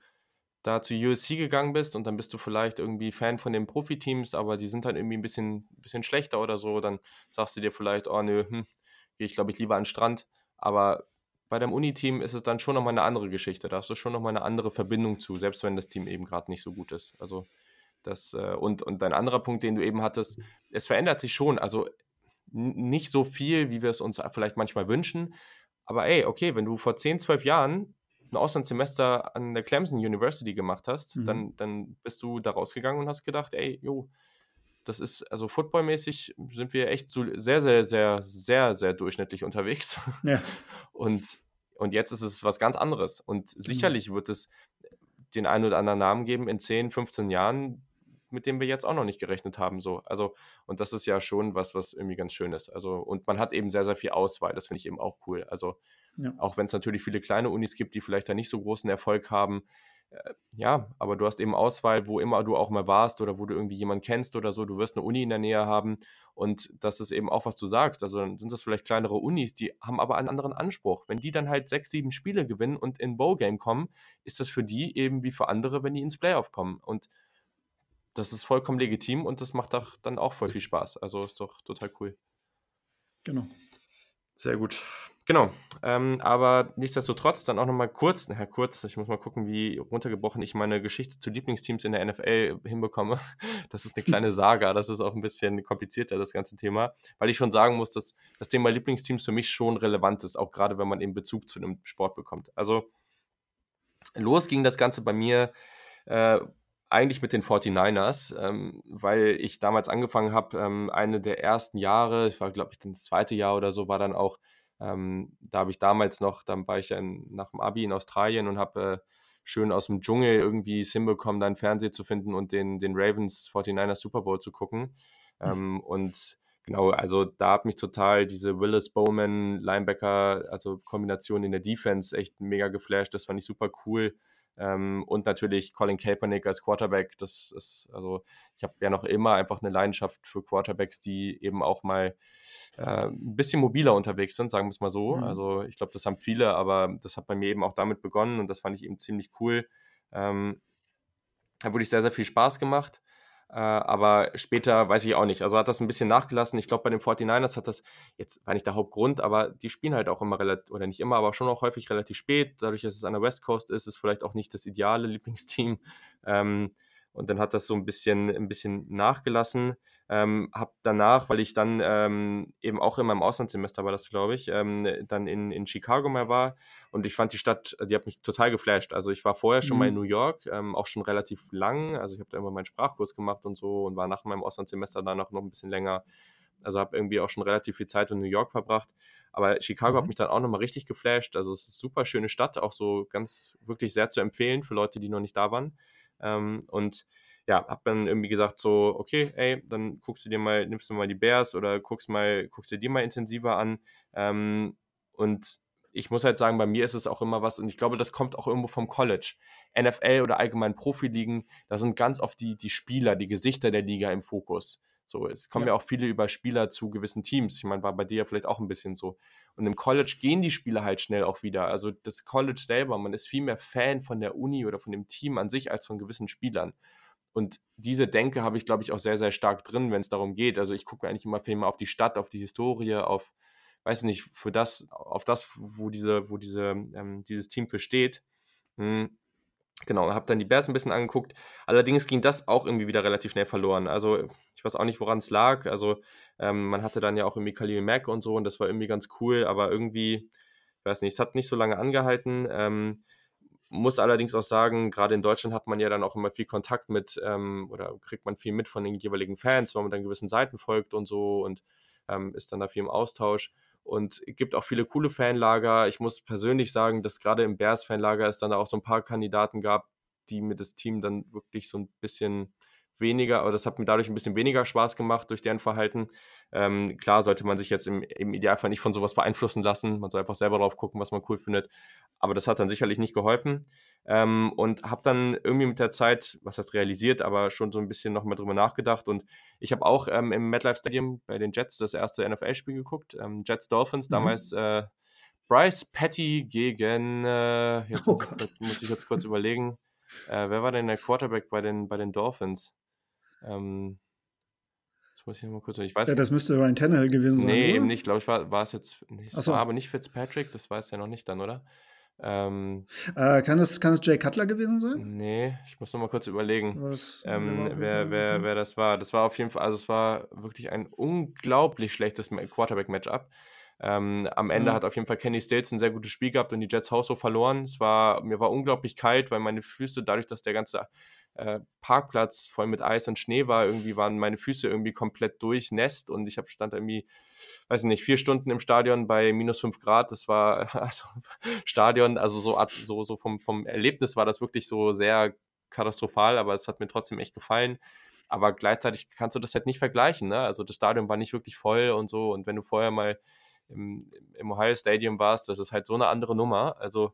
A: da zu USC gegangen bist und dann bist du vielleicht irgendwie Fan von den Profiteams, aber die sind dann irgendwie ein bisschen, bisschen schlechter oder so, dann sagst du dir vielleicht, oh nö, hm, gehe ich glaube ich lieber an den Strand. Aber bei deinem Uni-Team ist es dann schon nochmal eine andere Geschichte. Da hast du schon nochmal eine andere Verbindung zu, selbst wenn das Team eben gerade nicht so gut ist. Also das, äh, und, und dein anderer Punkt, den du eben hattest, es verändert sich schon. Also nicht so viel, wie wir es uns vielleicht manchmal wünschen. Aber ey, okay, wenn du vor 10, 12 Jahren ein Auslandssemester an der Clemson University gemacht hast, mhm. dann, dann bist du da rausgegangen und hast gedacht, ey, jo, das ist, also footballmäßig sind wir echt so sehr, sehr, sehr, sehr, sehr durchschnittlich unterwegs. Ja. Und, und jetzt ist es was ganz anderes. Und mhm. sicherlich wird es den einen oder anderen Namen geben in 10, 15 Jahren, mit dem wir jetzt auch noch nicht gerechnet haben. So. Also, und das ist ja schon was, was irgendwie ganz schön ist. Also, und man hat eben sehr, sehr viel Auswahl. Das finde ich eben auch cool. Also, ja. auch wenn es natürlich viele kleine Unis gibt, die vielleicht da nicht so großen Erfolg haben. Äh, ja, aber du hast eben Auswahl, wo immer du auch mal warst oder wo du irgendwie jemanden kennst oder so. Du wirst eine Uni in der Nähe haben. Und das ist eben auch, was du sagst. Also dann sind das vielleicht kleinere Unis, die haben aber einen anderen Anspruch. Wenn die dann halt sechs, sieben Spiele gewinnen und in Bowl-Game kommen, ist das für die eben wie für andere, wenn die ins Playoff kommen. Und das ist vollkommen legitim und das macht doch dann auch voll viel Spaß. Also ist doch total cool.
B: Genau.
A: Sehr gut. Genau. Ähm, aber nichtsdestotrotz dann auch nochmal kurz, naja, kurz, ich muss mal gucken, wie runtergebrochen ich meine Geschichte zu Lieblingsteams in der NFL hinbekomme. Das ist eine kleine Saga, das ist auch ein bisschen komplizierter, das ganze Thema, weil ich schon sagen muss, dass das Thema Lieblingsteams für mich schon relevant ist, auch gerade wenn man eben Bezug zu einem Sport bekommt. Also los ging das Ganze bei mir äh, eigentlich mit den 49ers, ähm, weil ich damals angefangen habe, ähm, eine der ersten Jahre, ich war glaube ich das zweite Jahr oder so, war dann auch, ähm, da habe ich damals noch, dann war ich ja in, nach dem Abi in Australien und habe äh, schön aus dem Dschungel irgendwie es hinbekommen, da einen Fernseher zu finden und den, den Ravens 49ers Super Bowl zu gucken. Mhm. und genau, also da hat mich total diese Willis Bowman Linebacker, also Kombination in der Defense echt mega geflasht. Das fand ich super cool. Ähm, und natürlich Colin Kaepernick als Quarterback. Das ist, also ich habe ja noch immer einfach eine Leidenschaft für Quarterbacks, die eben auch mal äh, ein bisschen mobiler unterwegs sind, sagen wir es mal so. Mhm. Also ich glaube, das haben viele, aber das hat bei mir eben auch damit begonnen und das fand ich eben ziemlich cool. Ähm, hat wirklich sehr, sehr viel Spaß gemacht. Äh, aber später weiß ich auch nicht. Also hat das ein bisschen nachgelassen. Ich glaube, bei den 49ers hat das, jetzt war nicht der Hauptgrund, aber die spielen halt auch immer relativ, oder nicht immer, aber schon auch häufig relativ spät. Dadurch, dass es an der West Coast ist, ist vielleicht auch nicht das ideale Lieblingsteam. Ähm, und dann hat das so ein bisschen, ein bisschen nachgelassen. Ähm, habe danach, weil ich dann ähm, eben auch in meinem Auslandssemester war das, glaube ich, ähm, dann in, in Chicago mal war und ich fand die Stadt, die hat mich total geflasht. Also ich war vorher schon mhm. mal in mhm. New York, ähm, auch schon relativ lang. Also ich habe da immer meinen Sprachkurs gemacht und so und war nach meinem Auslandssemester danach noch ein bisschen länger. Also habe irgendwie auch schon relativ viel Zeit in New York verbracht. Aber Chicago mhm. hat mich dann auch nochmal richtig geflasht. Also es ist eine super schöne Stadt, auch so ganz wirklich sehr zu empfehlen für Leute, die noch nicht da waren. Ähm, und ja, hab dann irgendwie gesagt so, okay, ey, dann guckst du dir mal, nimmst du mal die Bears oder guckst mal, guckst dir die mal intensiver an. Ähm, und ich muss halt sagen, bei mir ist es auch immer was, und ich glaube, das kommt auch irgendwo vom College. NFL oder allgemein Profiligen, da sind ganz oft die, die Spieler, die Gesichter der Liga im Fokus. So, es kommen ja. ja auch viele über Spieler zu gewissen Teams. Ich meine, war bei dir ja vielleicht auch ein bisschen so. Und im College gehen die Spieler halt schnell auch wieder. Also das College selber, man ist viel mehr Fan von der Uni oder von dem Team an sich als von gewissen Spielern. Und diese Denke habe ich, glaube ich, auch sehr, sehr stark drin, wenn es darum geht. Also ich gucke eigentlich immer viel mehr auf die Stadt, auf die Historie, auf, weiß nicht, für das, auf das, wo diese, wo diese, ähm, dieses Team für steht. Hm Genau, habe dann die Bears ein bisschen angeguckt. Allerdings ging das auch irgendwie wieder relativ schnell verloren. Also ich weiß auch nicht, woran es lag. Also ähm, man hatte dann ja auch irgendwie Khalil Mack und so und das war irgendwie ganz cool, aber irgendwie, ich weiß nicht, es hat nicht so lange angehalten. Ähm, muss allerdings auch sagen, gerade in Deutschland hat man ja dann auch immer viel Kontakt mit ähm, oder kriegt man viel mit von den jeweiligen Fans, weil man dann gewissen Seiten folgt und so und ähm, ist dann da viel im Austausch und gibt auch viele coole Fanlager. Ich muss persönlich sagen, dass gerade im Bears-Fanlager es dann auch so ein paar Kandidaten gab, die mir das Team dann wirklich so ein bisschen weniger, aber das hat mir dadurch ein bisschen weniger Spaß gemacht durch deren Verhalten. Ähm, klar sollte man sich jetzt im, im, Idealfall nicht von sowas beeinflussen lassen. Man soll einfach selber drauf gucken, was man cool findet. Aber das hat dann sicherlich nicht geholfen. Ähm, und habe dann irgendwie mit der Zeit, was heißt realisiert, aber schon so ein bisschen noch mal drüber nachgedacht. Und ich habe auch ähm, im MetLife Stadium bei den Jets das erste NFL-Spiel geguckt. Ähm, Jets Dolphins, mhm. damals äh, Bryce Petty gegen, äh, jetzt oh muss, muss ich jetzt kurz überlegen. Äh, wer war denn der Quarterback bei den, bei den Dolphins? Ähm, das muss ich mal kurz. Ich weiß,
B: ja, das müsste Ryan Tannehill gewesen sein.
A: Nee,
B: oder?
A: eben nicht. Glaube ich, war, war es jetzt. Nicht,
B: so.
A: war aber nicht Fitzpatrick, das weiß er noch nicht dann, oder?
B: Ähm, äh, kann, es, kann es Jay Cutler gewesen sein?
A: Nee, ich muss noch mal kurz überlegen,
B: das,
A: ähm, wer, wer, wer das war. Das war auf jeden Fall, also es war wirklich ein unglaublich schlechtes Quarterback-Matchup. Ähm, am Ende ja. hat auf jeden Fall Kenny Stills ein sehr gutes Spiel gehabt und die Jets Haus so verloren. Es war, mir war unglaublich kalt, weil meine Füße, dadurch, dass der ganze äh, Parkplatz voll mit Eis und Schnee war, irgendwie waren meine Füße irgendwie komplett durchnässt und ich habe stand irgendwie, weiß ich nicht, vier Stunden im Stadion bei minus fünf Grad. Das war also Stadion, also so, so, so vom, vom Erlebnis war das wirklich so sehr katastrophal, aber es hat mir trotzdem echt gefallen. Aber gleichzeitig kannst du das halt nicht vergleichen. Ne? Also das Stadion war nicht wirklich voll und so. Und wenn du vorher mal im, im Ohio Stadium warst, das ist halt so eine andere Nummer. Also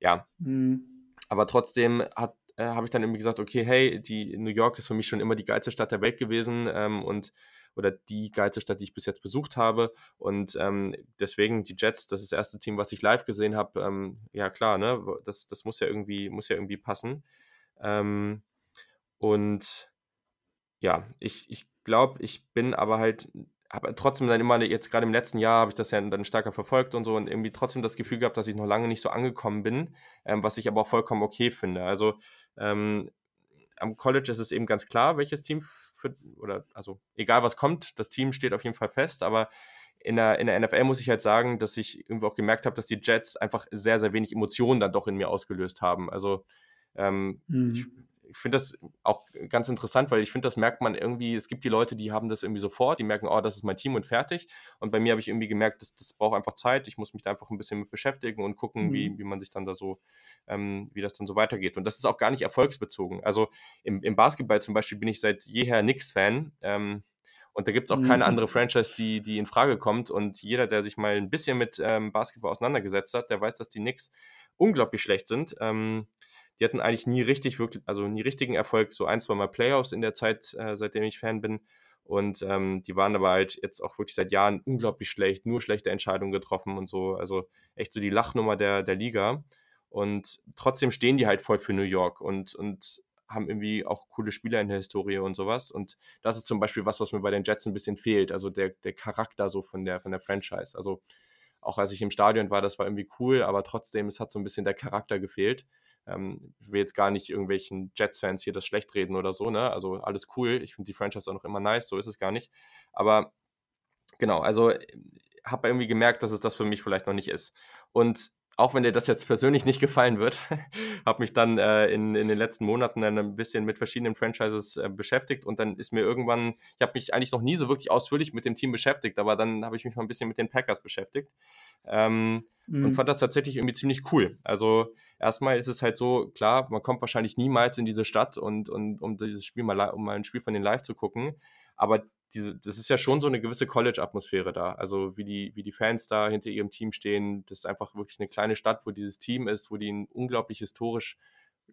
A: ja. Mhm. Aber trotzdem hat äh, habe ich dann irgendwie gesagt, okay, hey, die New York ist für mich schon immer die geilste Stadt der Welt gewesen ähm, und oder die geilste Stadt, die ich bis jetzt besucht habe. Und ähm, deswegen die Jets, das ist das erste Team, was ich live gesehen habe. Ähm, ja, klar, ne? Das, das muss ja irgendwie, muss ja irgendwie passen. Ähm, und ja, ich, ich glaube, ich bin aber halt habe trotzdem dann immer, jetzt gerade im letzten Jahr habe ich das ja dann stärker verfolgt und so und irgendwie trotzdem das Gefühl gehabt, dass ich noch lange nicht so angekommen bin, ähm, was ich aber auch vollkommen okay finde. Also ähm, am College ist es eben ganz klar, welches Team für, oder also egal was kommt, das Team steht auf jeden Fall fest, aber in der, in der NFL muss ich halt sagen, dass ich irgendwie auch gemerkt habe, dass die Jets einfach sehr, sehr wenig Emotionen dann doch in mir ausgelöst haben. Also ähm, mhm. ich, finde das auch ganz interessant, weil ich finde, das merkt man irgendwie, es gibt die Leute, die haben das irgendwie sofort, die merken, oh, das ist mein Team und fertig. Und bei mir habe ich irgendwie gemerkt, das, das braucht einfach Zeit. Ich muss mich da einfach ein bisschen mit beschäftigen und gucken, mhm. wie, wie man sich dann da so, ähm, wie das dann so weitergeht. Und das ist auch gar nicht erfolgsbezogen. Also im, im Basketball zum Beispiel bin ich seit jeher Knicks-Fan. Ähm, und da gibt es auch keine mhm. andere Franchise, die, die in Frage kommt. Und jeder, der sich mal ein bisschen mit ähm, Basketball auseinandergesetzt hat, der weiß, dass die Knicks unglaublich schlecht sind. Ähm, die hatten eigentlich nie richtig, wirklich, also nie richtigen Erfolg, so ein, zwei Mal Playoffs in der Zeit, äh, seitdem ich Fan bin. Und ähm, die waren aber halt jetzt auch wirklich seit Jahren unglaublich schlecht, nur schlechte Entscheidungen getroffen und so. Also echt so die Lachnummer der, der Liga. Und trotzdem stehen die halt voll für New York und, und haben irgendwie auch coole Spieler in der Historie und sowas. Und das ist zum Beispiel was, was mir bei den Jets ein bisschen fehlt. Also der, der Charakter so von der, von der Franchise. Also auch als ich im Stadion war, das war irgendwie cool, aber trotzdem, es hat so ein bisschen der Charakter gefehlt. Ähm, ich will jetzt gar nicht irgendwelchen Jets-Fans hier das schlecht reden oder so, ne? Also alles cool. Ich finde die Franchise auch noch immer nice, so ist es gar nicht. Aber genau, also habe irgendwie gemerkt, dass es das für mich vielleicht noch nicht ist. Und auch wenn dir das jetzt persönlich nicht gefallen wird, habe mich dann äh, in, in den letzten Monaten dann ein bisschen mit verschiedenen Franchises äh, beschäftigt und dann ist mir irgendwann, ich habe mich eigentlich noch nie so wirklich ausführlich mit dem Team beschäftigt, aber dann habe ich mich mal ein bisschen mit den Packers beschäftigt ähm, mhm. und fand das tatsächlich irgendwie ziemlich cool. Also erstmal ist es halt so, klar, man kommt wahrscheinlich niemals in diese Stadt und, und um dieses Spiel mal, um mal ein Spiel von den live zu gucken, aber diese, das ist ja schon so eine gewisse College-Atmosphäre da. Also wie die, wie die Fans da hinter ihrem Team stehen. Das ist einfach wirklich eine kleine Stadt, wo dieses Team ist, wo die ein unglaublich historisch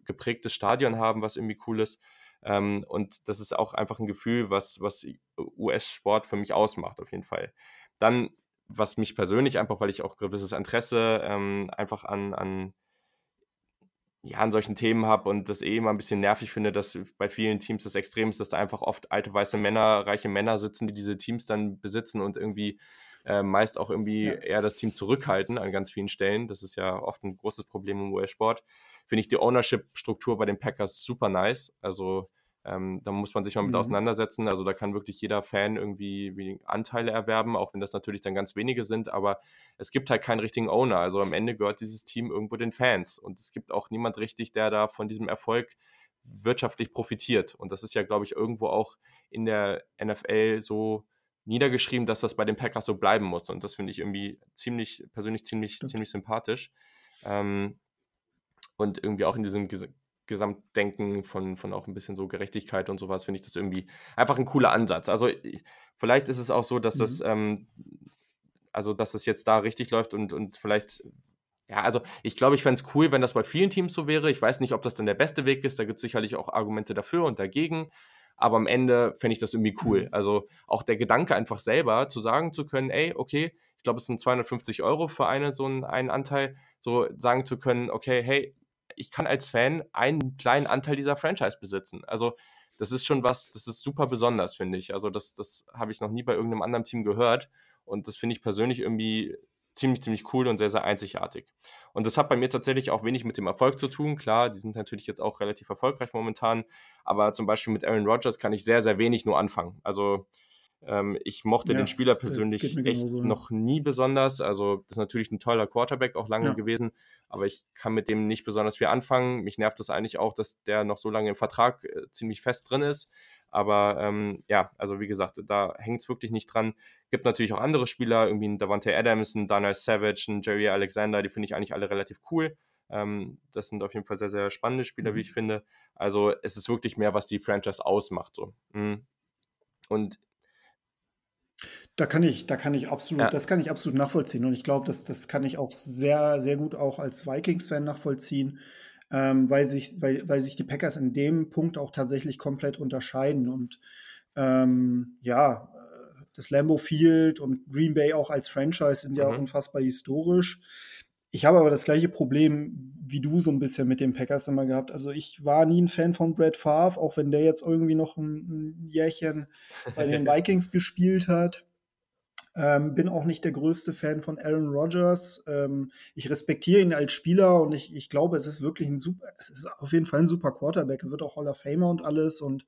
A: geprägtes Stadion haben, was irgendwie cool ist. Ähm, und das ist auch einfach ein Gefühl, was, was US-Sport für mich ausmacht, auf jeden Fall. Dann, was mich persönlich einfach, weil ich auch gewisses Interesse ähm, einfach an, an ja, an solchen Themen habe und das eh immer ein bisschen nervig finde, dass bei vielen Teams das Extrem ist, dass da einfach oft alte weiße Männer, reiche Männer sitzen, die diese Teams dann besitzen und irgendwie äh, meist auch irgendwie ja. eher das Team zurückhalten an ganz vielen Stellen. Das ist ja oft ein großes Problem im US-Sport. Finde ich die Ownership-Struktur bei den Packers super nice. Also ähm, da muss man sich mal mit mhm. auseinandersetzen. Also da kann wirklich jeder Fan irgendwie Anteile erwerben, auch wenn das natürlich dann ganz wenige sind. Aber es gibt halt keinen richtigen Owner. Also am Ende gehört dieses Team irgendwo den Fans. Und es gibt auch niemand richtig, der da von diesem Erfolg wirtschaftlich profitiert. Und das ist ja, glaube ich, irgendwo auch in der NFL so niedergeschrieben, dass das bei den Packers so bleiben muss. Und das finde ich irgendwie ziemlich, persönlich ziemlich, ziemlich sympathisch. Ähm, und irgendwie auch in diesem Gesamtdenken von, von auch ein bisschen so Gerechtigkeit und sowas, finde ich das irgendwie einfach ein cooler Ansatz. Also vielleicht ist es auch so, dass mhm. das, ähm, also dass das jetzt da richtig läuft und, und vielleicht, ja, also ich glaube, ich fände es cool, wenn das bei vielen Teams so wäre. Ich weiß nicht, ob das dann der beste Weg ist, da gibt es sicherlich auch Argumente dafür und dagegen. Aber am Ende fände ich das irgendwie cool. Mhm. Also auch der Gedanke einfach selber zu sagen zu können, ey, okay, ich glaube, es sind 250 Euro für eine, so einen, einen Anteil, so sagen zu können, okay, hey, ich kann als Fan einen kleinen Anteil dieser Franchise besitzen. Also das ist schon was, das ist super besonders, finde ich. Also das, das habe ich noch nie bei irgendeinem anderen Team gehört. Und das finde ich persönlich irgendwie ziemlich, ziemlich cool und sehr, sehr einzigartig. Und das hat bei mir tatsächlich auch wenig mit dem Erfolg zu tun. Klar, die sind natürlich jetzt auch relativ erfolgreich momentan, aber zum Beispiel mit Aaron Rodgers kann ich sehr, sehr wenig nur anfangen. Also ähm, ich mochte ja, den Spieler persönlich echt so. noch nie besonders. Also das ist natürlich ein toller Quarterback auch lange ja. gewesen, aber ich kann mit dem nicht besonders viel anfangen. Mich nervt das eigentlich auch, dass der noch so lange im Vertrag äh, ziemlich fest drin ist. Aber ähm, ja, also wie gesagt, da hängt es wirklich nicht dran. Gibt natürlich auch andere Spieler, irgendwie ein Davante Adams, ein Daniel Savage, ein Jerry Alexander, die finde ich eigentlich alle relativ cool. Ähm, das sind auf jeden Fall sehr, sehr spannende Spieler, mhm. wie ich finde. Also es ist wirklich mehr, was die Franchise ausmacht. So. Mhm. Und
B: da kann ich, da kann ich absolut, ja. das kann ich absolut nachvollziehen. Und ich glaube, das, das kann ich auch sehr, sehr gut auch als Vikings-Fan nachvollziehen ähm, weil, sich, weil, weil sich die Packers in dem Punkt auch tatsächlich komplett unterscheiden. Und ähm, ja, das Lambo Field und Green Bay auch als Franchise sind ja mhm. unfassbar historisch. Ich habe aber das gleiche Problem wie du so ein bisschen mit den Packers immer gehabt. Also ich war nie ein Fan von Brad Favre, auch wenn der jetzt irgendwie noch ein, ein Jährchen bei den Vikings gespielt hat. Ähm, bin auch nicht der größte Fan von Aaron Rodgers. Ähm, ich respektiere ihn als Spieler und ich, ich glaube, es ist wirklich ein super, es ist auf jeden Fall ein super Quarterback. Er wird auch Hall of Famer und alles. Und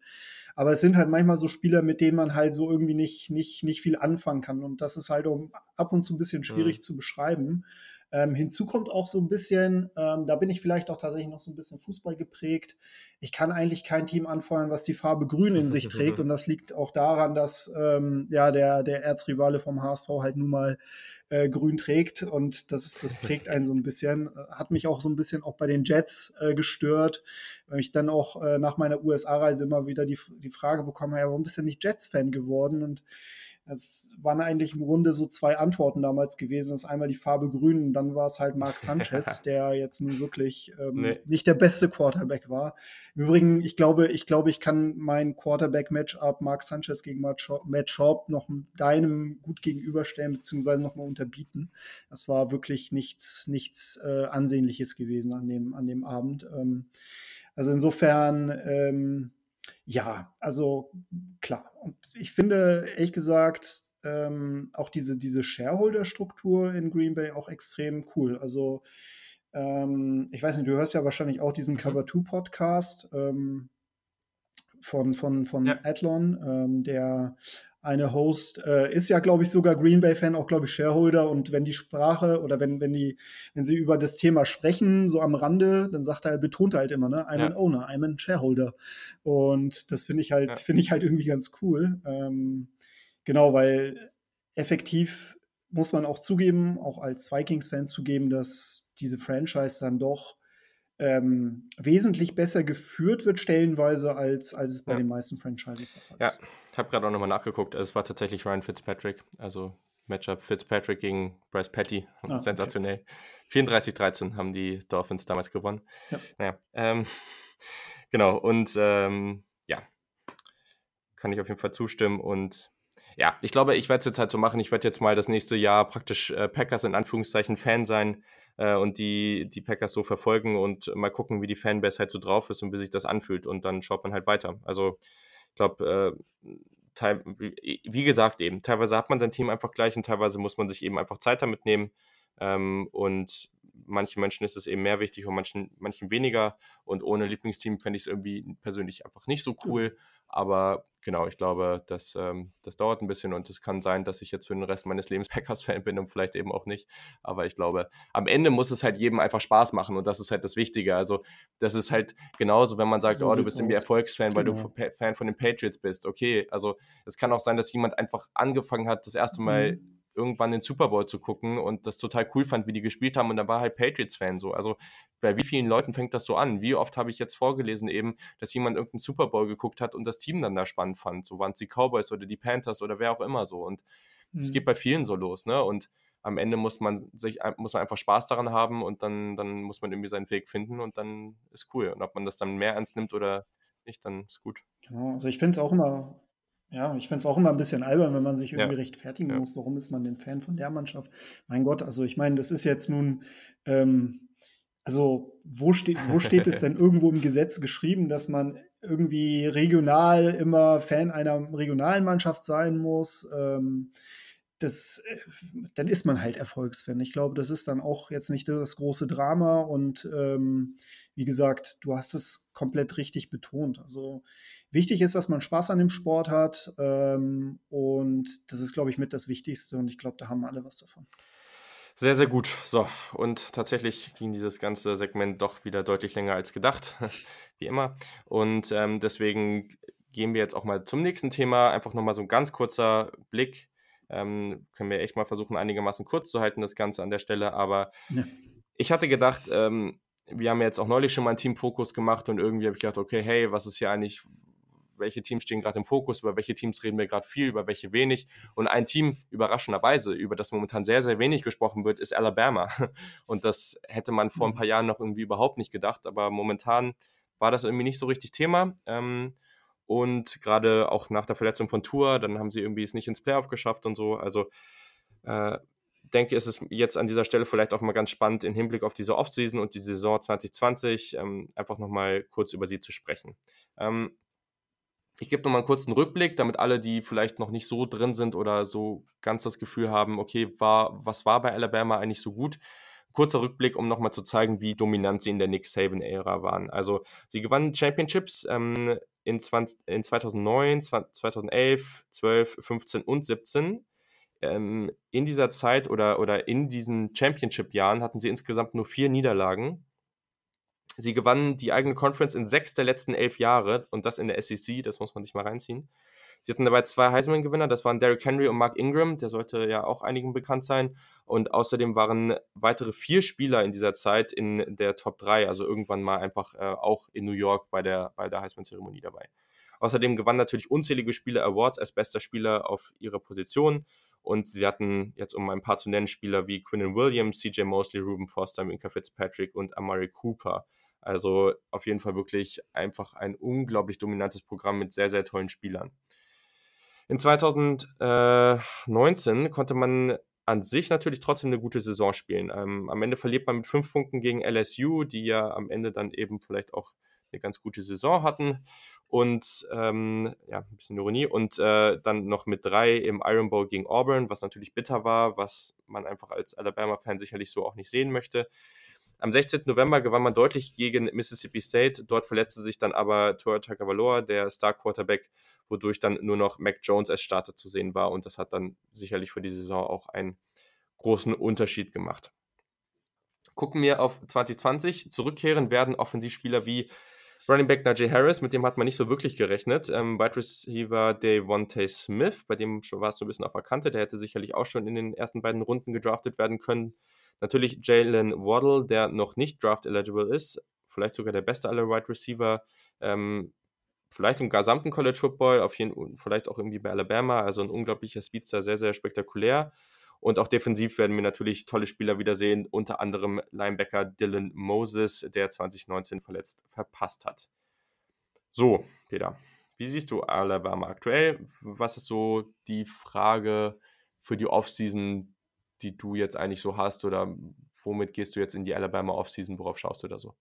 B: aber es sind halt manchmal so Spieler, mit denen man halt so irgendwie nicht, nicht, nicht viel anfangen kann. Und das ist halt um, ab und zu ein bisschen schwierig mhm. zu beschreiben. Ähm, hinzu kommt auch so ein bisschen, ähm, da bin ich vielleicht auch tatsächlich noch so ein bisschen Fußball geprägt. Ich kann eigentlich kein Team anfeuern, was die Farbe Grün in sich trägt. Und das liegt auch daran, dass ähm, ja der, der Erzrivale vom HSV halt nun mal äh, grün trägt. Und das, das prägt einen so ein bisschen. Hat mich auch so ein bisschen auch bei den Jets äh, gestört, weil ich dann auch äh, nach meiner USA-Reise immer wieder die, die Frage bekommen ja, warum bist du nicht Jets-Fan geworden? Und es waren eigentlich im Grunde so zwei Antworten damals gewesen. Das ist einmal die Farbe Grün und dann war es halt Mark Sanchez, der jetzt nun wirklich ähm, nee. nicht der beste Quarterback war. Im Übrigen, ich glaube, ich glaube, ich kann mein Quarterback-Matchup Mark Sanchez gegen Matt Schaub noch deinem gut gegenüberstellen, beziehungsweise nochmal unterbieten. Das war wirklich nichts, nichts äh, Ansehnliches gewesen an dem, an dem Abend. Ähm, also insofern, ähm, ja, also klar. Und ich finde, ehrlich gesagt, ähm, auch diese, diese Shareholder-Struktur in Green Bay auch extrem cool. Also, ähm, ich weiß nicht, du hörst ja wahrscheinlich auch diesen mhm. Cover 2 Podcast ähm, von, von, von ja. Adlon, ähm, der eine Host, äh, ist ja, glaube ich, sogar Green Bay-Fan, auch, glaube ich, Shareholder. Und wenn die Sprache oder wenn, wenn die, wenn sie über das Thema sprechen, so am Rande, dann sagt er, betont er halt immer, ne, I'm ja. an owner, I'm an Shareholder. Und das finde ich halt, ja. finde ich halt irgendwie ganz cool. Ähm, genau, weil effektiv muss man auch zugeben, auch als Vikings-Fan zugeben, dass diese Franchise dann doch ähm, wesentlich besser geführt wird, stellenweise, als, als es bei ja. den meisten Franchises der Fall
A: ist. Ja, ich habe gerade auch nochmal nachgeguckt. Es war tatsächlich Ryan Fitzpatrick, also Matchup Fitzpatrick gegen Bryce Petty. Ah, Sensationell. Okay. 34-13 haben die Dolphins damals gewonnen. Ja. Naja, ähm, genau, und ähm, ja, kann ich auf jeden Fall zustimmen. Und ja, ich glaube, ich werde es jetzt halt so machen. Ich werde jetzt mal das nächste Jahr praktisch äh, Packers in Anführungszeichen Fan sein äh, und die, die Packers so verfolgen und mal gucken, wie die Fanbase halt so drauf ist und wie sich das anfühlt. Und dann schaut man halt weiter. Also ich glaube, äh, wie gesagt eben, teilweise hat man sein Team einfach gleich und teilweise muss man sich eben einfach Zeit damit nehmen. Ähm, und manchen Menschen ist es eben mehr wichtig und manchen, manchen weniger. Und ohne Lieblingsteam fände ich es irgendwie persönlich einfach nicht so cool. Aber genau, ich glaube, das, ähm, das dauert ein bisschen und es kann sein, dass ich jetzt für den Rest meines Lebens Packers-Fan bin und vielleicht eben auch nicht. Aber ich glaube, am Ende muss es halt jedem einfach Spaß machen und das ist halt das Wichtige. Also, das ist halt genauso, wenn man sagt, so oh, du bist irgendwie Erfolgsfan, genau. weil du genau. Fan von den Patriots bist. Okay, also es kann auch sein, dass jemand einfach angefangen hat, das erste Mal. Mhm irgendwann den Super Bowl zu gucken und das total cool fand, wie die gespielt haben und da war halt Patriots-Fan so. Also bei wie vielen Leuten fängt das so an? Wie oft habe ich jetzt vorgelesen eben, dass jemand irgendeinen Super Bowl geguckt hat und das Team dann da spannend fand. So waren es die Cowboys oder die Panthers oder wer auch immer so. Und es mhm. geht bei vielen so los, ne? Und am Ende muss man sich muss man einfach Spaß daran haben und dann, dann muss man irgendwie seinen Weg finden und dann ist cool. Und ob man das dann mehr ernst nimmt oder nicht, dann ist gut.
B: Genau, also ich finde es auch immer ja, ich finde es auch immer ein bisschen albern, wenn man sich irgendwie ja. rechtfertigen ja. muss, warum ist man denn Fan von der Mannschaft? Mein Gott, also ich meine, das ist jetzt nun, ähm, Also, wo steht, wo steht es denn irgendwo im Gesetz geschrieben, dass man irgendwie regional immer Fan einer regionalen Mannschaft sein muss? Ähm, das, äh, dann ist man halt Erfolgsfan. Ich glaube, das ist dann auch jetzt nicht das große Drama und ähm, wie gesagt, du hast es komplett richtig betont. Also wichtig ist, dass man Spaß an dem Sport hat ähm, und das ist, glaube ich, mit das Wichtigste und ich glaube, da haben alle was davon.
A: Sehr, sehr gut. So, und tatsächlich ging dieses ganze Segment doch wieder deutlich länger als gedacht, wie immer. Und ähm, deswegen gehen wir jetzt auch mal zum nächsten Thema. Einfach nochmal so ein ganz kurzer Blick ähm, können wir echt mal versuchen, einigermaßen kurz zu halten, das Ganze an der Stelle. Aber ja. ich hatte gedacht, ähm, wir haben jetzt auch neulich schon mal einen Teamfokus gemacht und irgendwie habe ich gedacht, okay, hey, was ist hier eigentlich, welche Teams stehen gerade im Fokus, über welche Teams reden wir gerade viel, über welche wenig. Und ein Team, überraschenderweise, über das momentan sehr, sehr wenig gesprochen wird, ist Alabama. Und das hätte man vor ein mhm. paar Jahren noch irgendwie überhaupt nicht gedacht, aber momentan war das irgendwie nicht so richtig Thema. Ähm, und gerade auch nach der Verletzung von Tour, dann haben sie irgendwie es nicht ins Playoff geschafft und so. Also äh, denke, ist es jetzt an dieser Stelle vielleicht auch mal ganz spannend, im Hinblick auf diese Offseason und die Saison 2020 ähm, einfach nochmal kurz über sie zu sprechen. Ähm, ich gebe nochmal einen kurzen Rückblick, damit alle, die vielleicht noch nicht so drin sind oder so ganz das Gefühl haben, okay, war, was war bei Alabama eigentlich so gut? Kurzer Rückblick, um nochmal zu zeigen, wie dominant sie in der Nick Saban-Ära waren. Also, sie gewannen Championships ähm, in, 20, in 2009, 2011, 12, 15 und 17. Ähm, in dieser Zeit oder, oder in diesen Championship-Jahren hatten sie insgesamt nur vier Niederlagen. Sie gewannen die eigene Conference in sechs der letzten elf Jahre und das in der SEC, das muss man sich mal reinziehen. Sie hatten dabei zwei Heisman-Gewinner, das waren Derrick Henry und Mark Ingram, der sollte ja auch einigen bekannt sein. Und außerdem waren weitere vier Spieler in dieser Zeit in der Top 3, also irgendwann mal einfach äh, auch in New York bei der, bei der Heisman-Zeremonie dabei. Außerdem gewannen natürlich unzählige Spieler Awards als bester Spieler auf ihrer Position. Und sie hatten jetzt, um ein paar zu nennen, Spieler wie Quinnen Williams, CJ Mosley, Ruben Foster, Minka Fitzpatrick und Amari Cooper. Also auf jeden Fall wirklich einfach ein unglaublich dominantes Programm mit sehr, sehr tollen Spielern. In 2019 konnte man an sich natürlich trotzdem eine gute Saison spielen. Ähm, am Ende verliert man mit fünf Punkten gegen LSU, die ja am Ende dann eben vielleicht auch eine ganz gute Saison hatten. Und ähm, ja, ein bisschen Ironie. Und äh, dann noch mit drei im Iron Bowl gegen Auburn, was natürlich bitter war, was man einfach als Alabama-Fan sicherlich so auch nicht sehen möchte. Am 16. November gewann man deutlich gegen Mississippi State. Dort verletzte sich dann aber Tua Tagovailoa, der Star-Quarterback, wodurch dann nur noch Mac Jones als Starter zu sehen war. Und das hat dann sicherlich für die Saison auch einen großen Unterschied gemacht. Gucken wir auf 2020. Zurückkehren werden Offensivspieler wie Running Back Najee Harris, mit dem hat man nicht so wirklich gerechnet. Ähm, Wide Receiver Devontae Smith, bei dem war es so ein bisschen auf der Kante. Der hätte sicherlich auch schon in den ersten beiden Runden gedraftet werden können. Natürlich Jalen Waddle, der noch nicht draft-eligible ist, vielleicht sogar der beste aller Wide Receiver, ähm, vielleicht im gesamten College Football, auf jeden, vielleicht auch irgendwie bei Alabama, also ein unglaublicher Speedster, sehr, sehr spektakulär. Und auch defensiv werden wir natürlich tolle Spieler wiedersehen, unter anderem Linebacker Dylan Moses, der 2019 verletzt verpasst hat. So, Peter, wie siehst du Alabama aktuell? Was ist so die Frage für die Offseason, die du jetzt eigentlich so hast? Oder womit gehst du jetzt in die Alabama Offseason? Worauf schaust du da so?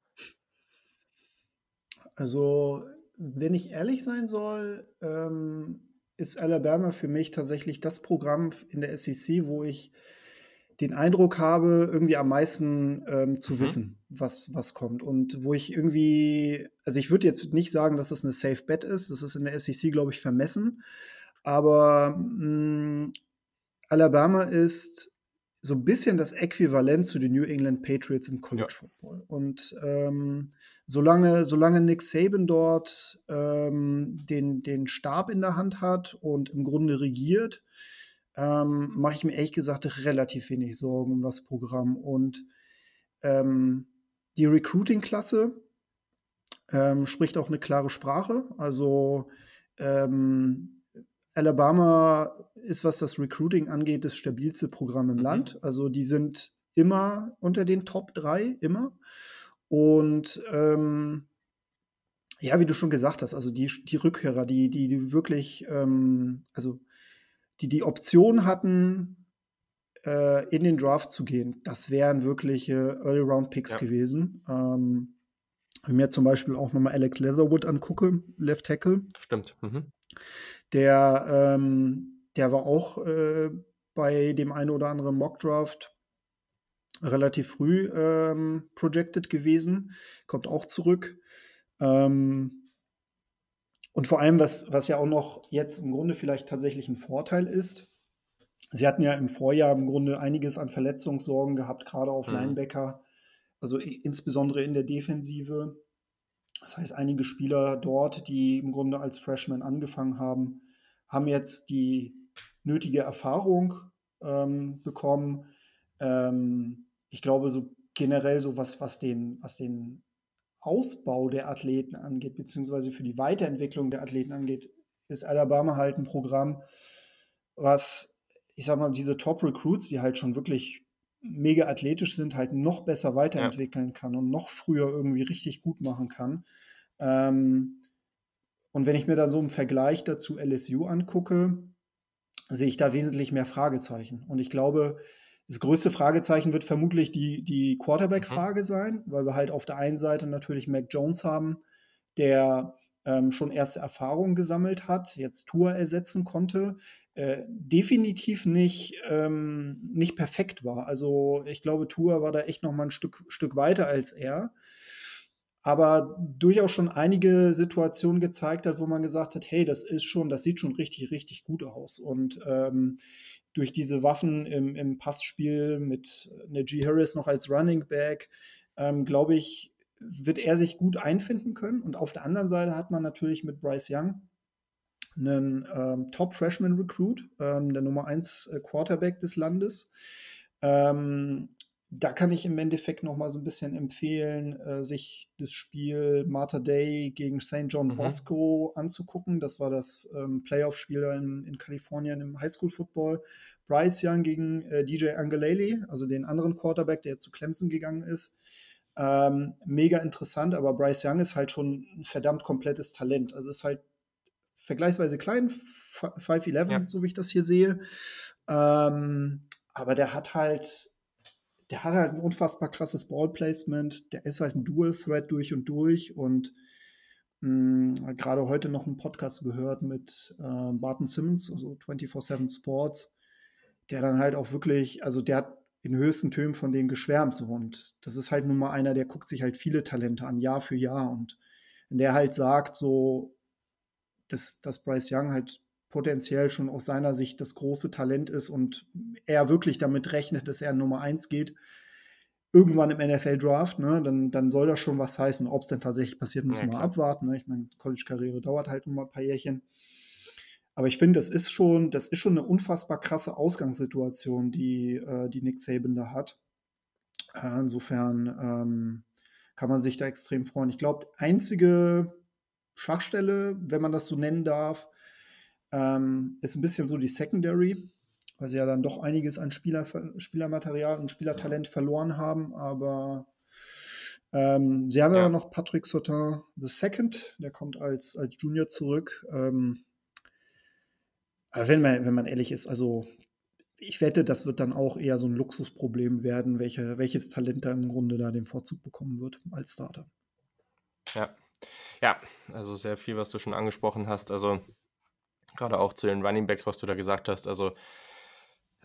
B: Also, wenn ich ehrlich sein soll, ähm, ist Alabama für mich tatsächlich das Programm in der SEC, wo ich den Eindruck habe, irgendwie am meisten ähm, zu mhm. wissen, was, was kommt. Und wo ich irgendwie, also ich würde jetzt nicht sagen, dass das eine Safe Bet ist. Das ist in der SEC, glaube ich, vermessen. Aber mh, mm, Alabama ist so ein bisschen das Äquivalent zu den New England Patriots im College ja. Football. Und ähm, solange, solange Nick Saban dort ähm, den, den Stab in der Hand hat und im Grunde regiert, ähm, mache ich mir ehrlich gesagt relativ wenig Sorgen um das Programm. Und ähm, die Recruiting-Klasse ähm, spricht auch eine klare Sprache. Also ähm, Alabama ist, was das Recruiting angeht, das stabilste Programm im mhm. Land. Also die sind immer unter den Top 3, immer. Und ähm, ja, wie du schon gesagt hast, also die, die Rückhörer, die, die, die wirklich, ähm, also die die Option hatten, äh, in den Draft zu gehen, das wären wirkliche Early Round Picks
A: Ja.
B: gewesen. Ähm, wenn ich mir zum Beispiel auch nochmal Alex Leatherwood angucke, Left Tackle,
A: Stimmt. Mhm.
B: Der, ähm, der war auch äh, bei dem einen oder anderen Mock Draft relativ früh ähm, projected gewesen, kommt auch zurück. Ähm, und vor allem, was, was ja auch noch jetzt im Grunde vielleicht tatsächlich ein Vorteil ist, sie hatten ja im Vorjahr im Grunde einiges an Verletzungssorgen gehabt, gerade auf
A: Mhm.
B: Linebacker, also insbesondere in der Defensive. Das heißt, einige Spieler dort, die im Grunde als Freshmen angefangen haben, haben jetzt die nötige Erfahrung ähm, bekommen. Ähm, ich glaube, so generell so was, was den, was den Ausbau der Athleten angeht, beziehungsweise für die Weiterentwicklung der Athleten angeht, ist Alabama halt ein Programm, was, ich sag mal, diese Top-Recruits, die halt schon wirklich mega athletisch sind, halt noch besser weiterentwickeln kann und noch früher irgendwie richtig gut machen kann. Ähm, und wenn ich mir dann so im Vergleich dazu LSU angucke, sehe ich da wesentlich mehr Fragezeichen. Und ich glaube, das größte Fragezeichen wird vermutlich die, die Quarterback-Frage sein, weil wir halt auf der einen Seite natürlich Mac Jones haben, der ähm, schon erste Erfahrungen gesammelt hat, jetzt Tour ersetzen konnte, äh, definitiv nicht, ähm, nicht perfekt war. Also ich glaube, Tour war da echt noch mal ein Stück, Stück weiter als er. Aber durchaus schon einige Situationen gezeigt hat, wo man gesagt hat, hey, das ist schon, das sieht schon richtig, richtig gut aus. Und ähm, durch diese Waffen im, im Passspiel mit Najee Harris noch als Running Back, ähm, glaube ich, wird er sich gut einfinden können. Und auf der anderen Seite hat man natürlich mit Bryce Young einen ähm, Top-Freshman-Recruit, ähm, der Nummer 1 äh, Quarterback des Landes. Ähm, da kann ich im Endeffekt noch mal so ein bisschen empfehlen, äh, sich das Spiel Martha Day gegen St. John
A: Mhm.
B: Bosco anzugucken. Das war das ähm, Playoff-Spiel in, in Kalifornien im Highschool-Football. Bryce Young gegen äh, DJ Angeleli, also den anderen Quarterback, der zu Clemson gegangen ist. Ähm, mega interessant, aber Bryce Young ist halt schon ein verdammt komplettes Talent. Also ist halt vergleichsweise klein, 5'11,
A: Ja.
B: so wie ich das hier sehe. Ähm, aber der hat halt, der hat halt ein unfassbar krasses Ballplacement. Der ist halt ein Dual-Threat durch und durch. Und mh, gerade heute noch einen Podcast gehört mit äh, Barton Simmons, also 24-7 Sports, der dann halt auch wirklich, also der hat in höchsten Tönen von dem geschwärmt. So. Und das ist halt nun mal einer, der guckt sich halt viele Talente an, Jahr für Jahr. Und wenn der halt sagt, so, dass, dass Bryce Young halt potenziell schon aus seiner Sicht das große Talent ist und er wirklich damit rechnet, dass er Nummer 1 geht, irgendwann im NFL-Draft, ne, dann, dann soll das schon was heißen. Ob es denn tatsächlich passiert, müssen
A: Ja,
B: wir abwarten. Ne? Ich meine, College-Karriere dauert halt nur mal ein paar Jährchen. Aber ich finde, das ist schon, das ist schon eine unfassbar krasse Ausgangssituation, die, äh, die Nick Saban da hat. Äh, insofern ähm, kann man sich da extrem freuen. Ich glaube, einzige Schwachstelle, wenn man das so nennen darf, ähm, ist ein bisschen so die Secondary, weil sie ja dann doch einiges an Spieler, Spielermaterial und Spielertalent verloren haben. Aber ähm, sie haben ja
A: Ja.
B: noch Patrick Sautin II, der kommt als, als Junior zurück. Ähm, aber wenn man, wenn man ehrlich ist, also ich wette, das wird dann auch eher so ein Luxusproblem werden, welche, welches Talent da im Grunde da den Vorzug bekommen wird als Starter.
A: Ja. Ja, also sehr viel, was du schon angesprochen hast. Also gerade auch zu den Running Backs, was du da gesagt hast. Also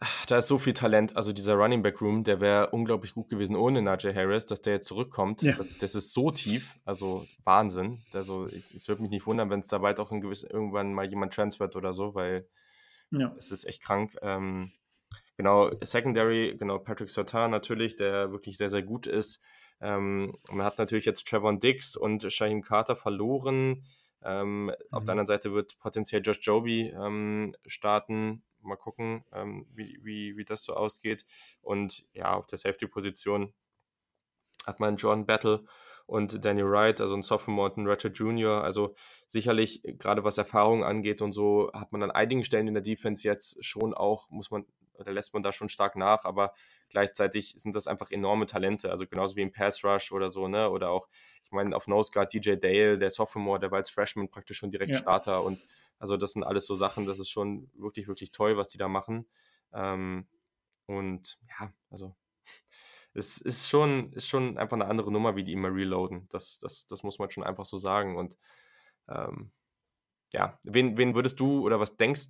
A: ach, da ist so viel Talent. Also dieser Running Back Room, der wäre unglaublich gut gewesen ohne Najee Harris, dass der jetzt zurückkommt.
B: Ja.
A: Das, das ist so tief, also Wahnsinn. Also ich, es würde mich nicht wundern, wenn es da bald auch in gewiss, irgendwann mal jemand transfert oder so, weil
B: Ja.
A: es ist echt krank. Ähm, genau, Secondary, genau, Patrick Sartain natürlich, der wirklich sehr, sehr gut ist. Ähm, man hat natürlich jetzt Trevon Dix und Shaheem Carter verloren. Ähm, Auf der
B: Mhm.
A: anderen Seite wird potenziell Josh Joby ähm, starten. Mal gucken, ähm, wie, wie, wie das so ausgeht. Und ja, auf der Safety-Position hat man John Battle und Daniel Wright, also ein Sophomore und ein Ratchet Junior. Also sicherlich, gerade was Erfahrung angeht und so, hat man an einigen Stellen in der Defense jetzt schon auch, muss man, oder lässt man da schon stark nach, aber gleichzeitig sind das einfach enorme Talente, also genauso wie im Pass Rush oder so, ne? Oder auch, ich meine, auf Nose Guard DJ Dale, der Sophomore, der war als Freshman praktisch schon direkt
B: Ja.
A: Starter und also das sind alles so Sachen, das ist schon wirklich, wirklich toll, was die da machen. Ähm, Und ja, also es ist schon, ist schon einfach eine andere Nummer, wie die immer reloaden. Das, das, das muss man schon einfach so sagen. Und ähm, ja, wen, wen würdest du oder was denkst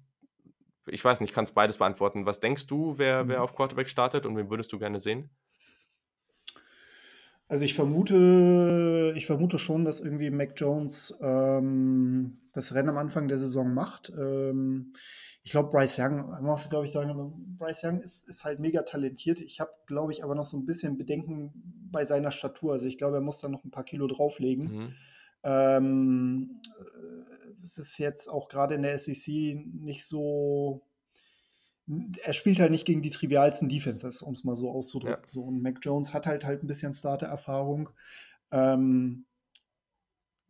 A: ich weiß nicht, kannst beides beantworten. Was denkst du, wer, wer mhm. auf Quarterback startet und wen würdest du gerne sehen?
B: Also ich vermute, ich vermute schon, dass irgendwie Mac Jones ähm, das Rennen am Anfang der Saison macht. Ähm, ich glaube, Bryce Young, man muss glaube ich sagen, Bryce Young ist, ist halt mega talentiert. Ich habe, glaube ich, aber noch so ein bisschen Bedenken bei seiner Statur. Also ich glaube, er muss da noch ein paar Kilo drauflegen. Mhm. Ähm, es ist jetzt auch gerade in der SEC nicht so er spielt halt nicht gegen die trivialsten Defenses, um es mal so auszudrücken. Ja. So, und Mac Jones hat halt halt ein bisschen Starter-Erfahrung. Ähm,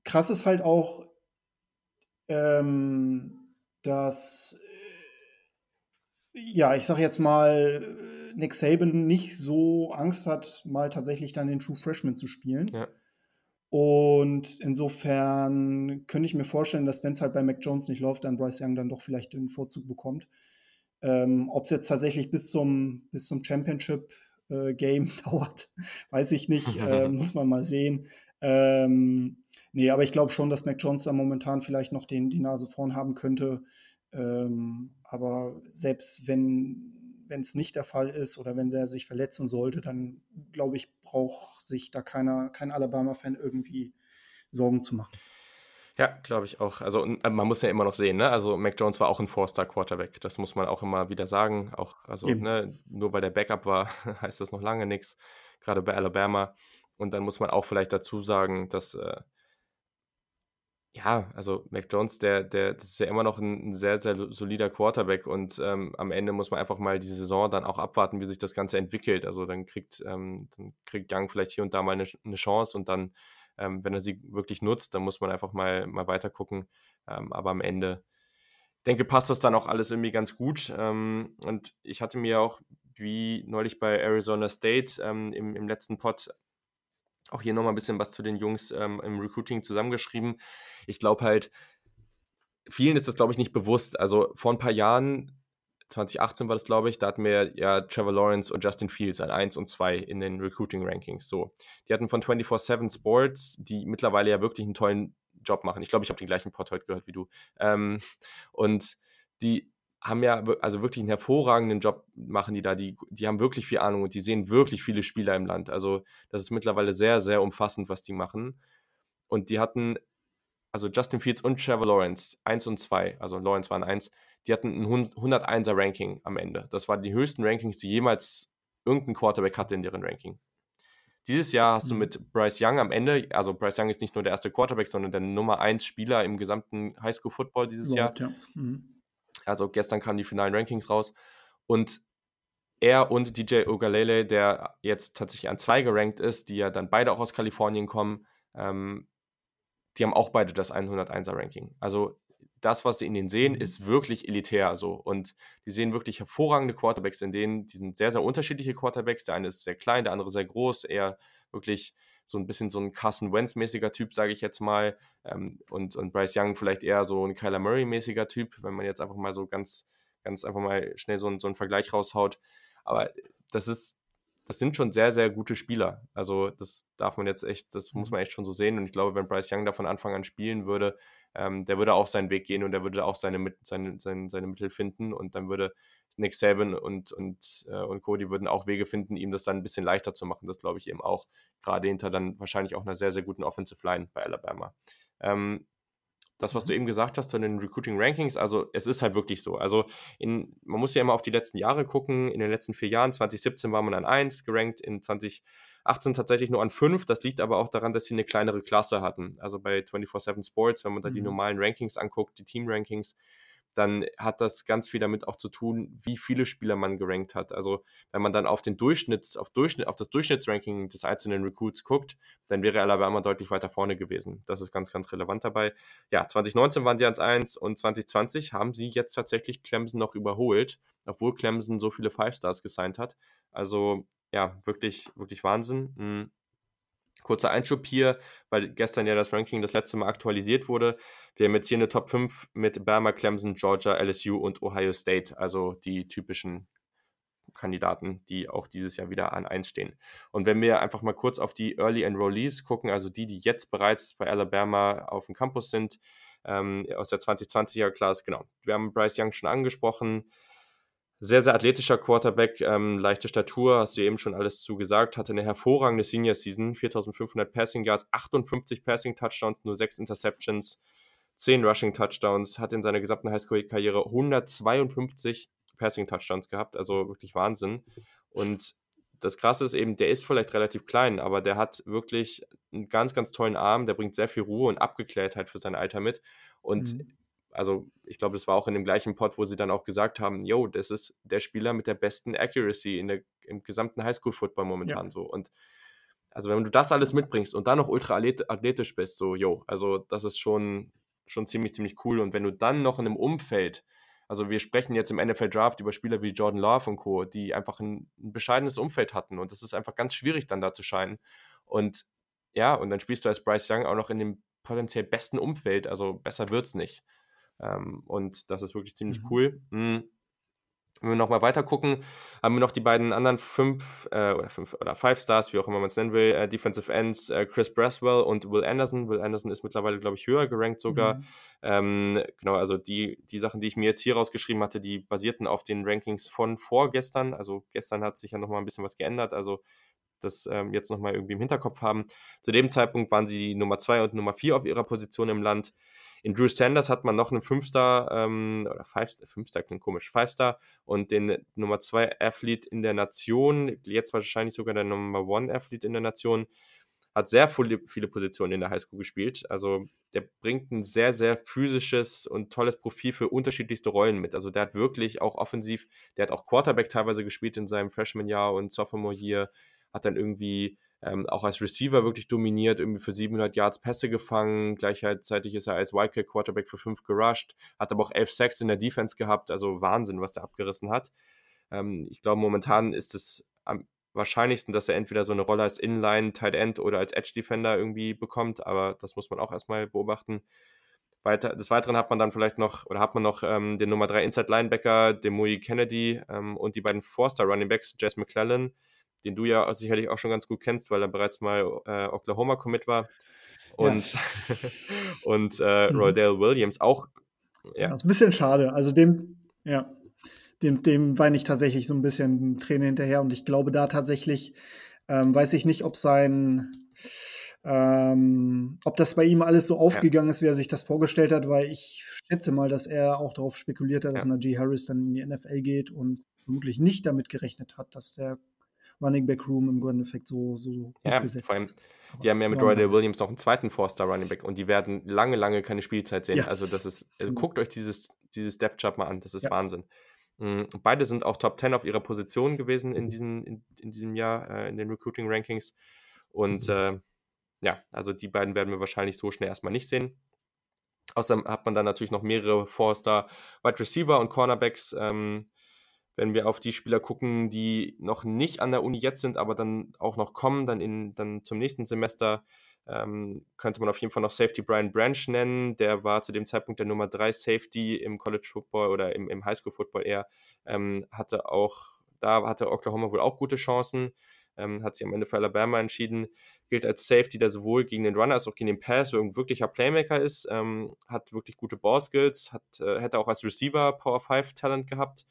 B: krass ist halt auch, ähm, dass, ja, ich sag jetzt mal, Nick Saban nicht so Angst hat, mal tatsächlich dann den True Freshman zu spielen. Ja. Und insofern könnte ich mir vorstellen, dass wenn es halt bei Mac Jones nicht läuft, dann Bryce Young dann doch vielleicht den Vorzug bekommt. Ähm, Ob es jetzt tatsächlich bis zum, bis zum Championship-Game äh, dauert, weiß ich nicht. Äh, muss man mal sehen. Ähm, nee, aber ich glaube schon, dass Mac Jones da momentan vielleicht noch den, die Nase vorn haben könnte. Ähm, aber selbst wenn wenn es nicht der Fall ist oder wenn er sich verletzen sollte, dann glaube ich, braucht sich da keiner, kein Alabama-Fan irgendwie Sorgen zu machen.
A: Ja, glaube ich auch. Also äh, man muss ja immer noch sehen, ne? Also Mac Jones war auch ein Four-Star-Quarterback. Das muss man auch immer wieder sagen. Auch, also, ne, nur weil der Backup war, heißt das noch lange nichts. Gerade bei Alabama. Und dann muss man auch vielleicht dazu sagen, dass äh, ja, also Mac Jones, der, der, das ist ja immer noch ein, ein sehr, sehr solider Quarterback und ähm, am Ende muss man einfach mal die Saison dann auch abwarten, wie sich das Ganze entwickelt. Also dann kriegt, ähm, dann kriegt Young vielleicht hier und da mal eine, eine Chance und dann ähm, wenn er sie wirklich nutzt, dann muss man einfach mal, mal weiter gucken. Ähm, aber am Ende, denke, passt das dann auch alles irgendwie ganz gut. Ähm, und ich hatte mir auch, wie neulich bei Arizona State ähm, im, im letzten Pod, auch hier nochmal ein bisschen was zu den Jungs ähm, im Recruiting zusammengeschrieben. Ich glaube halt, vielen ist das, glaube ich, nicht bewusst. Also vor ein paar Jahren 2018 war das, glaube ich, da hatten wir ja Trevor Lawrence und Justin Fields an 1 und 2 in den Recruiting-Rankings. So. Die hatten von 24-7 Sports, die mittlerweile ja wirklich einen tollen Job machen. Ich glaube, ich habe den gleichen Pod heute gehört wie du. Ähm, und die haben ja also wirklich einen hervorragenden Job machen die da. Die, die haben wirklich viel Ahnung und die sehen wirklich viele Spieler im Land. Also das ist mittlerweile sehr, sehr umfassend, was die machen. Und die hatten, also Justin Fields und Trevor Lawrence, 1 und 2, also Lawrence waren 1, die hatten ein 101er Ranking am Ende. Das waren die höchsten Rankings, die jemals irgendein Quarterback hatte in deren Ranking. Dieses Jahr hast du mhm. mit Bryce Young am Ende, also Bryce Young ist nicht nur der erste Quarterback, sondern der Nummer 1 Spieler im gesamten Highschool-Football dieses Jahr. Ja. Mhm. Also gestern kamen die finalen Rankings raus. Und er und DJ Ogalele, der jetzt tatsächlich an zwei gerankt ist, die ja dann beide auch aus Kalifornien kommen, ähm, die haben auch beide das 101er Ranking. Also das, was sie in denen sehen, mhm. ist wirklich elitär so. Und die sehen wirklich hervorragende Quarterbacks in denen. Die sind sehr, sehr unterschiedliche Quarterbacks. Der eine ist sehr klein, der andere sehr groß, eher wirklich so ein bisschen so ein Carson Wentz-mäßiger Typ, sage ich jetzt mal. Ähm, und, und Bryce Young vielleicht eher so ein Kyler Murray-mäßiger Typ, wenn man jetzt einfach mal so ganz, ganz einfach mal schnell so, so einen Vergleich raushaut. Aber das ist, das sind schon sehr, sehr gute Spieler. Also das darf man jetzt echt, das muss mhm. man echt schon so sehen. Und ich glaube, wenn Bryce Young da von Anfang an spielen würde, ähm, der würde auch seinen Weg gehen und der würde auch seine, seine, seine, seine Mittel finden und dann würde Nick Saban und, und, äh, und Cody würden auch Wege finden, ihm das dann ein bisschen leichter zu machen. Das glaube ich eben auch, gerade hinter dann wahrscheinlich auch einer sehr, sehr guten Offensive Line bei Alabama. Ähm, das, was du mhm. eben gesagt hast zu den Recruiting Rankings, also es ist halt wirklich so. Also in, man muss ja immer auf die letzten Jahre gucken. In den letzten vier Jahren, 2017 war man an 1 gerankt, in 20 18 tatsächlich nur an 5. Das liegt aber auch daran, dass sie eine kleinere Klasse hatten. Also bei 24-7 Sports, wenn man da mhm. die normalen Rankings anguckt, die Team-Rankings, dann hat das ganz viel damit auch zu tun, wie viele Spieler man gerankt hat. Also wenn man dann auf den Durchschnitts, auf Durchschnitt, auf das Durchschnittsranking des einzelnen Recruits guckt, dann wäre Alabama deutlich weiter vorne gewesen. Das ist ganz, ganz relevant dabei. Ja, 2019 waren sie ans 1 und 2020 haben sie jetzt tatsächlich Clemson noch überholt, obwohl Clemson so viele Five Stars gesigned hat. Also ja, wirklich, wirklich Wahnsinn. Mhm. Kurzer Einschub hier, weil gestern ja das Ranking das letzte Mal aktualisiert wurde. Wir haben jetzt hier eine Top 5 mit Bama, Clemson, Georgia, LSU und Ohio State, also die typischen Kandidaten, die auch dieses Jahr wieder an 1 stehen. Und wenn wir einfach mal kurz auf die Early Enrollees gucken, also die, die jetzt bereits bei Alabama auf dem Campus sind, ähm, aus der 2020er Class, genau. Wir haben Bryce Young schon angesprochen. Sehr, sehr athletischer Quarterback, ähm, leichte Statur, hast du eben schon alles zugesagt, hatte eine hervorragende Senior Season, 4500 Passing Yards, 58 Passing Touchdowns, nur 6 Interceptions, 10 Rushing Touchdowns, hat in seiner gesamten Highschool-Karriere 152 Passing Touchdowns gehabt, also wirklich Wahnsinn. Und das Krasse ist eben, der ist vielleicht relativ klein, aber der hat wirklich einen ganz, ganz tollen Arm, der bringt sehr viel Ruhe und Abgeklärtheit für sein Alter mit. Und mhm. Also ich glaube, das war auch in dem gleichen Pod, wo sie dann auch gesagt haben, yo, das ist der Spieler mit der besten Accuracy in der, im gesamten Highschool-Football momentan ja. so. Und also wenn du das alles mitbringst und dann noch ultra athletisch bist, so, yo, also das ist schon, schon ziemlich, ziemlich cool. Und wenn du dann noch in einem Umfeld also wir sprechen jetzt im NFL Draft über Spieler wie Jordan Love und Co., die einfach ein, ein bescheidenes Umfeld hatten und das ist einfach ganz schwierig dann da zu scheinen. Und ja, und dann spielst du als Bryce Young auch noch in dem potenziell besten Umfeld, also besser wird's nicht. Ähm, und das ist wirklich ziemlich mhm. cool. Mhm. Wenn wir nochmal weiter gucken, haben wir noch die beiden anderen fünf äh, oder fünf oder five Stars, wie auch immer man es nennen will, äh, Defensive Ends, äh, Chris Braswell und Will Anderson. Will Anderson ist mittlerweile, glaube ich, höher gerankt sogar. Mhm. Ähm, genau, also die, die Sachen, die ich mir jetzt hier rausgeschrieben hatte, die basierten auf den Rankings von vorgestern. Also gestern hat sich ja nochmal ein bisschen was geändert. Also das ähm, jetzt nochmal irgendwie im Hinterkopf haben. Zu dem Zeitpunkt waren sie Nummer zwei und Nummer vier auf ihrer Position im Land. In Drew Sanders hat man noch einen Fünfstar, ähm, oder Five, Fünfstar klingt komisch, Five-Star und den Nummer 2 Athlet in der Nation, jetzt wahrscheinlich sogar der Nummer 1 Athlet in der Nation, hat sehr viele, Positionen in der Highschool gespielt. Also der bringt ein sehr, sehr physisches und tolles Profil für unterschiedlichste Rollen mit. Also der hat wirklich auch offensiv, der hat auch Quarterback teilweise gespielt in seinem Freshman-Jahr und Sophomore-Year, hat dann irgendwie ähm, auch als Receiver wirklich dominiert, irgendwie für 700 Yards Pässe gefangen. Gleichzeitig ist er als Wildcat Quarterback für 5 gerusht, hat aber auch 11 Sacks in der Defense gehabt. Also Wahnsinn, was der abgerissen hat. Ähm, ich glaube, momentan ist es am wahrscheinlichsten, dass er entweder so eine Rolle als Inline, Tight End oder als Edge Defender irgendwie bekommt, aber das muss man auch erstmal beobachten. Weiter, des Weiteren hat man dann vielleicht noch, oder hat man noch ähm, den Nummer 3 Inside Linebacker, Demui Kennedy ähm, und die beiden Forster Running Backs, Jess McClellan, den du ja sicherlich auch schon ganz gut kennst, weil er bereits mal äh, Oklahoma Commit war. Und, ja. und äh, mhm. Williams auch.
B: Ja. ja, ist ein bisschen schade. Also dem, ja, dem, dem weine ich tatsächlich so ein bisschen Träne hinterher und ich glaube da tatsächlich, ähm, weiß ich nicht, ob sein, ähm, ob das bei ihm alles so aufgegangen ja. ist, wie er sich das vorgestellt hat, weil ich schätze mal, dass er auch darauf spekuliert hat, dass ja. Najee Harris dann in die NFL geht und vermutlich nicht damit gerechnet hat, dass der Running Back Room im Endeffekt so, so
A: ja, besetzt vor allem, ist. Die haben ja mit Roy Williams noch einen zweiten Four-Star Running Back und die werden lange, lange keine Spielzeit sehen. Ja. Also das ist, also guckt euch dieses, dieses Depth Chart mal an, das ist ja. Wahnsinn. Mhm. Beide sind auch Top 10 auf ihrer Position gewesen in, diesen, in, in diesem Jahr äh, in den Recruiting Rankings. Und mhm. äh, ja, also die beiden werden wir wahrscheinlich so schnell erstmal nicht sehen. Außerdem hat man dann natürlich noch mehrere Four-Star Wide Receiver und Cornerbacks. Ähm, wenn wir auf die Spieler gucken, die noch nicht an der Uni jetzt sind, aber dann auch noch kommen, dann, in, dann zum nächsten Semester, ähm, könnte man auf jeden Fall noch Safety Brian Branch nennen. Der war zu dem Zeitpunkt der Nummer 3 Safety im College Football oder im, im Highschool Football eher. Ähm, hatte auch, da hatte Oklahoma wohl auch gute Chancen. Ähm, hat sich am Ende für Alabama entschieden, gilt als Safety, der sowohl gegen den Runner als auch gegen den Pass ein wirklicher Playmaker ist, ähm, hat wirklich gute Ballskills, hat, äh, hätte auch als Receiver Power 5 Talent gehabt,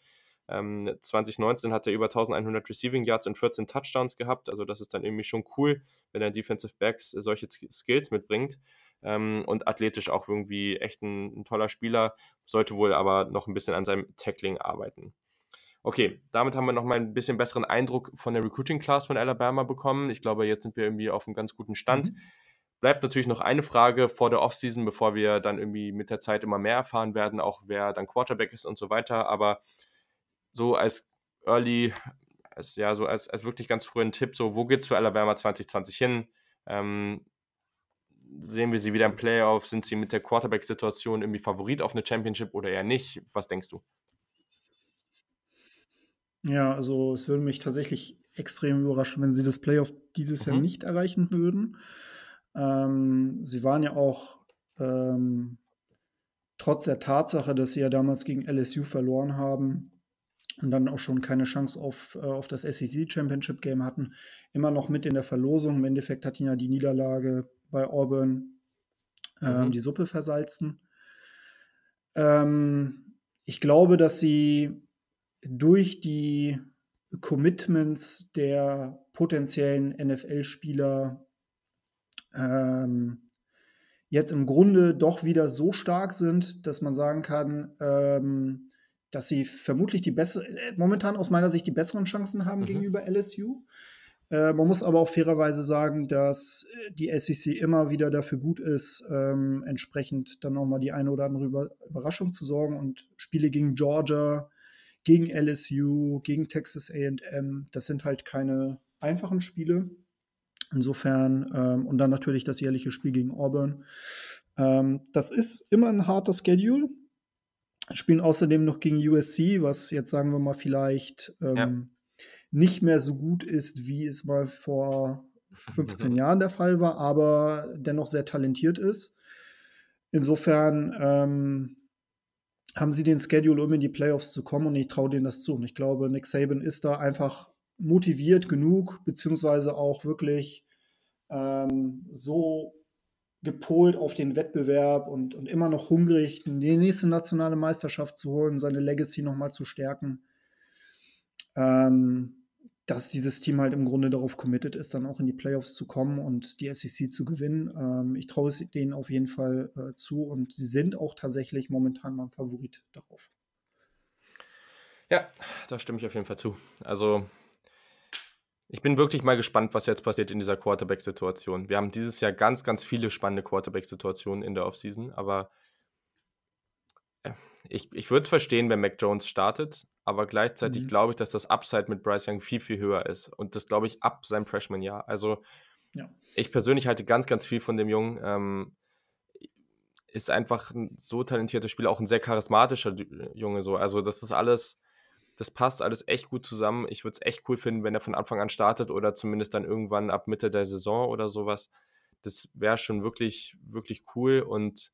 A: ähm, 2019 hat er über 1100 Receiving Yards und 14 Touchdowns gehabt. Also das ist dann irgendwie schon cool, wenn er Defensive Backs solche Skills mitbringt. Ähm, und athletisch auch irgendwie echt ein, ein, toller Spieler, sollte wohl aber noch ein bisschen an seinem Tackling arbeiten. Okay, damit haben wir nochmal ein bisschen besseren Eindruck von der Recruiting Class von Alabama bekommen. Ich glaube, jetzt sind wir irgendwie auf einem ganz guten Stand. Mhm. Bleibt natürlich noch eine Frage vor der Offseason, bevor wir dann irgendwie mit der Zeit immer mehr erfahren werden, auch wer dann Quarterback ist und so weiter. Aber so als Early, als, ja, so als, als wirklich ganz frühen Tipp, so wo geht es für Alabama 2020 hin? Ähm, sehen wir sie wieder im Playoff? Sind sie mit der Quarterback-Situation irgendwie Favorit auf eine Championship oder eher nicht? Was denkst du?
B: Ja, also es würde mich tatsächlich extrem überraschen, wenn sie das Playoff dieses mhm. Jahr nicht erreichen würden. Ähm, sie waren ja auch ähm, trotz der Tatsache, dass sie ja damals gegen LSU verloren haben, und dann auch schon keine Chance auf, äh, auf das SEC Championship Game hatten, immer noch mit in der Verlosung. Im Endeffekt hat ihn ja die Niederlage bei Auburn ähm, mhm. die Suppe versalzen. Ähm, ich glaube, dass sie durch die Commitments der potenziellen NFL-Spieler ähm, jetzt im Grunde doch wieder so stark sind, dass man sagen kann, ähm, dass sie vermutlich die bessere, äh, momentan aus meiner Sicht die besseren Chancen haben mhm. gegenüber LSU. Äh, man muss aber auch fairerweise sagen, dass äh, die SEC immer wieder dafür gut ist, ähm, entsprechend dann nochmal die eine oder andere Über Überraschung zu sorgen und Spiele gegen Georgia, gegen LSU, gegen Texas AM, das sind halt keine einfachen Spiele. Insofern, ähm, und dann natürlich das jährliche Spiel gegen Auburn. Ähm, das ist immer ein harter Schedule. Spielen außerdem noch gegen USC, was jetzt sagen wir mal vielleicht ähm, ja. nicht mehr so gut ist, wie es mal vor 15 Jahren der Fall war, aber dennoch sehr talentiert ist. Insofern ähm, haben sie den Schedule, um in die Playoffs zu kommen und ich traue denen das zu. Und ich glaube, Nick Saban ist da einfach motiviert genug, beziehungsweise auch wirklich ähm, so gepolt auf den Wettbewerb und, und immer noch hungrig, die nächste nationale Meisterschaft zu holen, seine Legacy nochmal zu stärken. Ähm, dass dieses Team halt im Grunde darauf committed ist, dann auch in die Playoffs zu kommen und die SEC zu gewinnen. Ähm, ich traue es denen auf jeden Fall äh, zu und sie sind auch tatsächlich momentan mein Favorit darauf.
A: Ja, da stimme ich auf jeden Fall zu. Also ich bin wirklich mal gespannt, was jetzt passiert in dieser Quarterback-Situation. Wir haben dieses Jahr ganz, ganz viele spannende Quarterback-Situationen in der Offseason, aber äh, ich, ich würde es verstehen, wenn Mac Jones startet, aber gleichzeitig mhm. glaube ich, dass das Upside mit Bryce Young viel, viel höher ist. Und das glaube ich ab seinem Freshman-Jahr. Also ja. ich persönlich halte ganz, ganz viel von dem Jungen. Ähm, ist einfach ein so talentierter Spieler, auch ein sehr charismatischer Junge. So. Also das ist alles das passt alles echt gut zusammen. Ich würde es echt cool finden, wenn er von Anfang an startet oder zumindest dann irgendwann ab Mitte der Saison oder sowas. Das wäre schon wirklich, wirklich cool und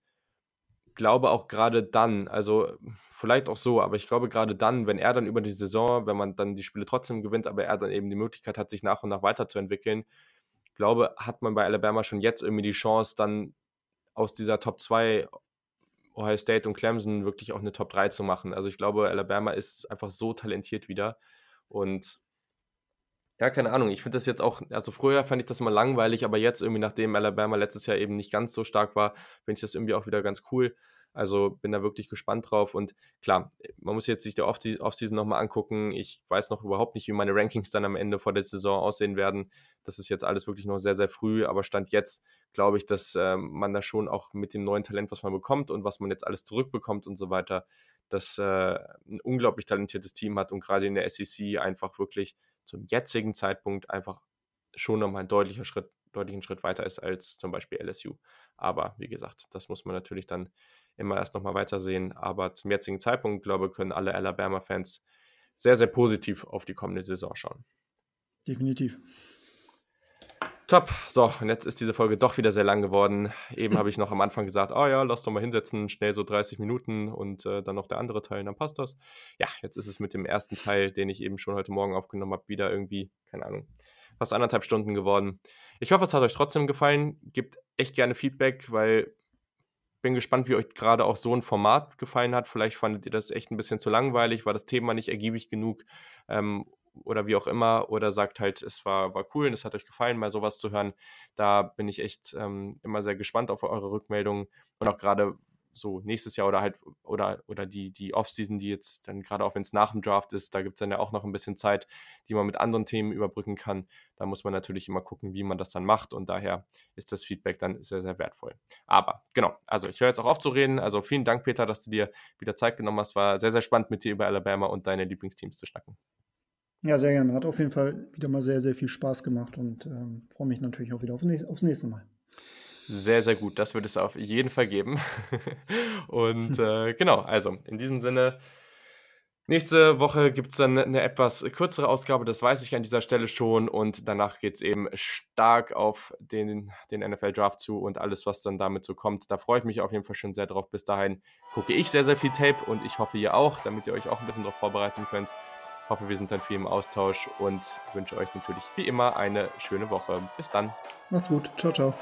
A: glaube auch gerade dann, also vielleicht auch so, aber ich glaube gerade dann, wenn er dann über die Saison, wenn man dann die Spiele trotzdem gewinnt, aber er dann eben die Möglichkeit hat, sich nach und nach weiterzuentwickeln, glaube, hat man bei Alabama schon jetzt irgendwie die Chance, dann aus dieser Top 2 Ohio State und Clemson wirklich auch eine Top 3 zu machen. Also ich glaube, Alabama ist einfach so talentiert wieder. Und ja, keine Ahnung. Ich finde das jetzt auch, also früher fand ich das immer langweilig, aber jetzt irgendwie, nachdem Alabama letztes Jahr eben nicht ganz so stark war, finde ich das irgendwie auch wieder ganz cool. Also bin da wirklich gespannt drauf. Und klar, man muss jetzt sich der Offseason nochmal angucken. Ich weiß noch überhaupt nicht, wie meine Rankings dann am Ende vor der Saison aussehen werden. Das ist jetzt alles wirklich noch sehr, sehr früh. Aber Stand jetzt glaube ich, dass äh, man da schon auch mit dem neuen Talent, was man bekommt und was man jetzt alles zurückbekommt und so weiter, dass äh, ein unglaublich talentiertes Team hat und gerade in der SEC einfach wirklich zum jetzigen Zeitpunkt einfach schon nochmal ein deutlicher Schritt, deutlichen Schritt weiter ist als zum Beispiel LSU. Aber wie gesagt, das muss man natürlich dann immer erst nochmal weitersehen. Aber zum jetzigen Zeitpunkt, glaube ich, können alle Alabama-Fans sehr, sehr positiv auf die kommende Saison schauen.
B: Definitiv.
A: Top. So, und jetzt ist diese Folge doch wieder sehr lang geworden. Eben habe ich noch am Anfang gesagt, oh ja, lass doch mal hinsetzen, schnell so 30 Minuten und äh, dann noch der andere Teil, dann passt das. Ja, jetzt ist es mit dem ersten Teil, den ich eben schon heute Morgen aufgenommen habe, wieder irgendwie, keine Ahnung, fast anderthalb Stunden geworden. Ich hoffe, es hat euch trotzdem gefallen. Gebt echt gerne Feedback, weil bin gespannt, wie euch gerade auch so ein Format gefallen hat. Vielleicht fandet ihr das echt ein bisschen zu langweilig, war das Thema nicht ergiebig genug ähm, oder wie auch immer. Oder sagt halt, es war, war cool und es hat euch gefallen, mal sowas zu hören. Da bin ich echt ähm, immer sehr gespannt auf eure Rückmeldungen und auch gerade, so nächstes Jahr oder halt oder oder die die Offseason, die jetzt dann gerade auch wenn es nach dem Draft ist, da gibt es dann ja auch noch ein bisschen Zeit, die man mit anderen Themen überbrücken kann. Da muss man natürlich immer gucken, wie man das dann macht und daher ist das Feedback dann sehr sehr wertvoll. Aber genau, also ich höre jetzt auch auf zu reden. Also vielen Dank Peter, dass du dir wieder Zeit genommen hast. War sehr sehr spannend mit dir über Alabama und deine Lieblingsteams zu schnacken.
B: Ja, sehr gerne. Hat auf jeden Fall wieder mal sehr, sehr viel Spaß gemacht und ähm, freue mich natürlich auch wieder auf, aufs nächste Mal.
A: Sehr, sehr gut. Das wird es auf jeden Fall geben. Und äh, genau, also in diesem Sinne, nächste Woche gibt es dann eine etwas kürzere Ausgabe, das weiß ich an dieser Stelle schon. Und danach geht es eben stark auf den, den NFL-Draft zu und alles, was dann damit so kommt. Da freue ich mich auf jeden Fall schon sehr drauf. Bis dahin gucke ich sehr, sehr viel Tape und ich hoffe, ihr auch, damit ihr euch auch ein bisschen darauf vorbereiten könnt. Hoffe, wir sind dann viel im Austausch und wünsche euch natürlich wie immer eine schöne Woche. Bis dann.
B: Macht's gut. Ciao, ciao.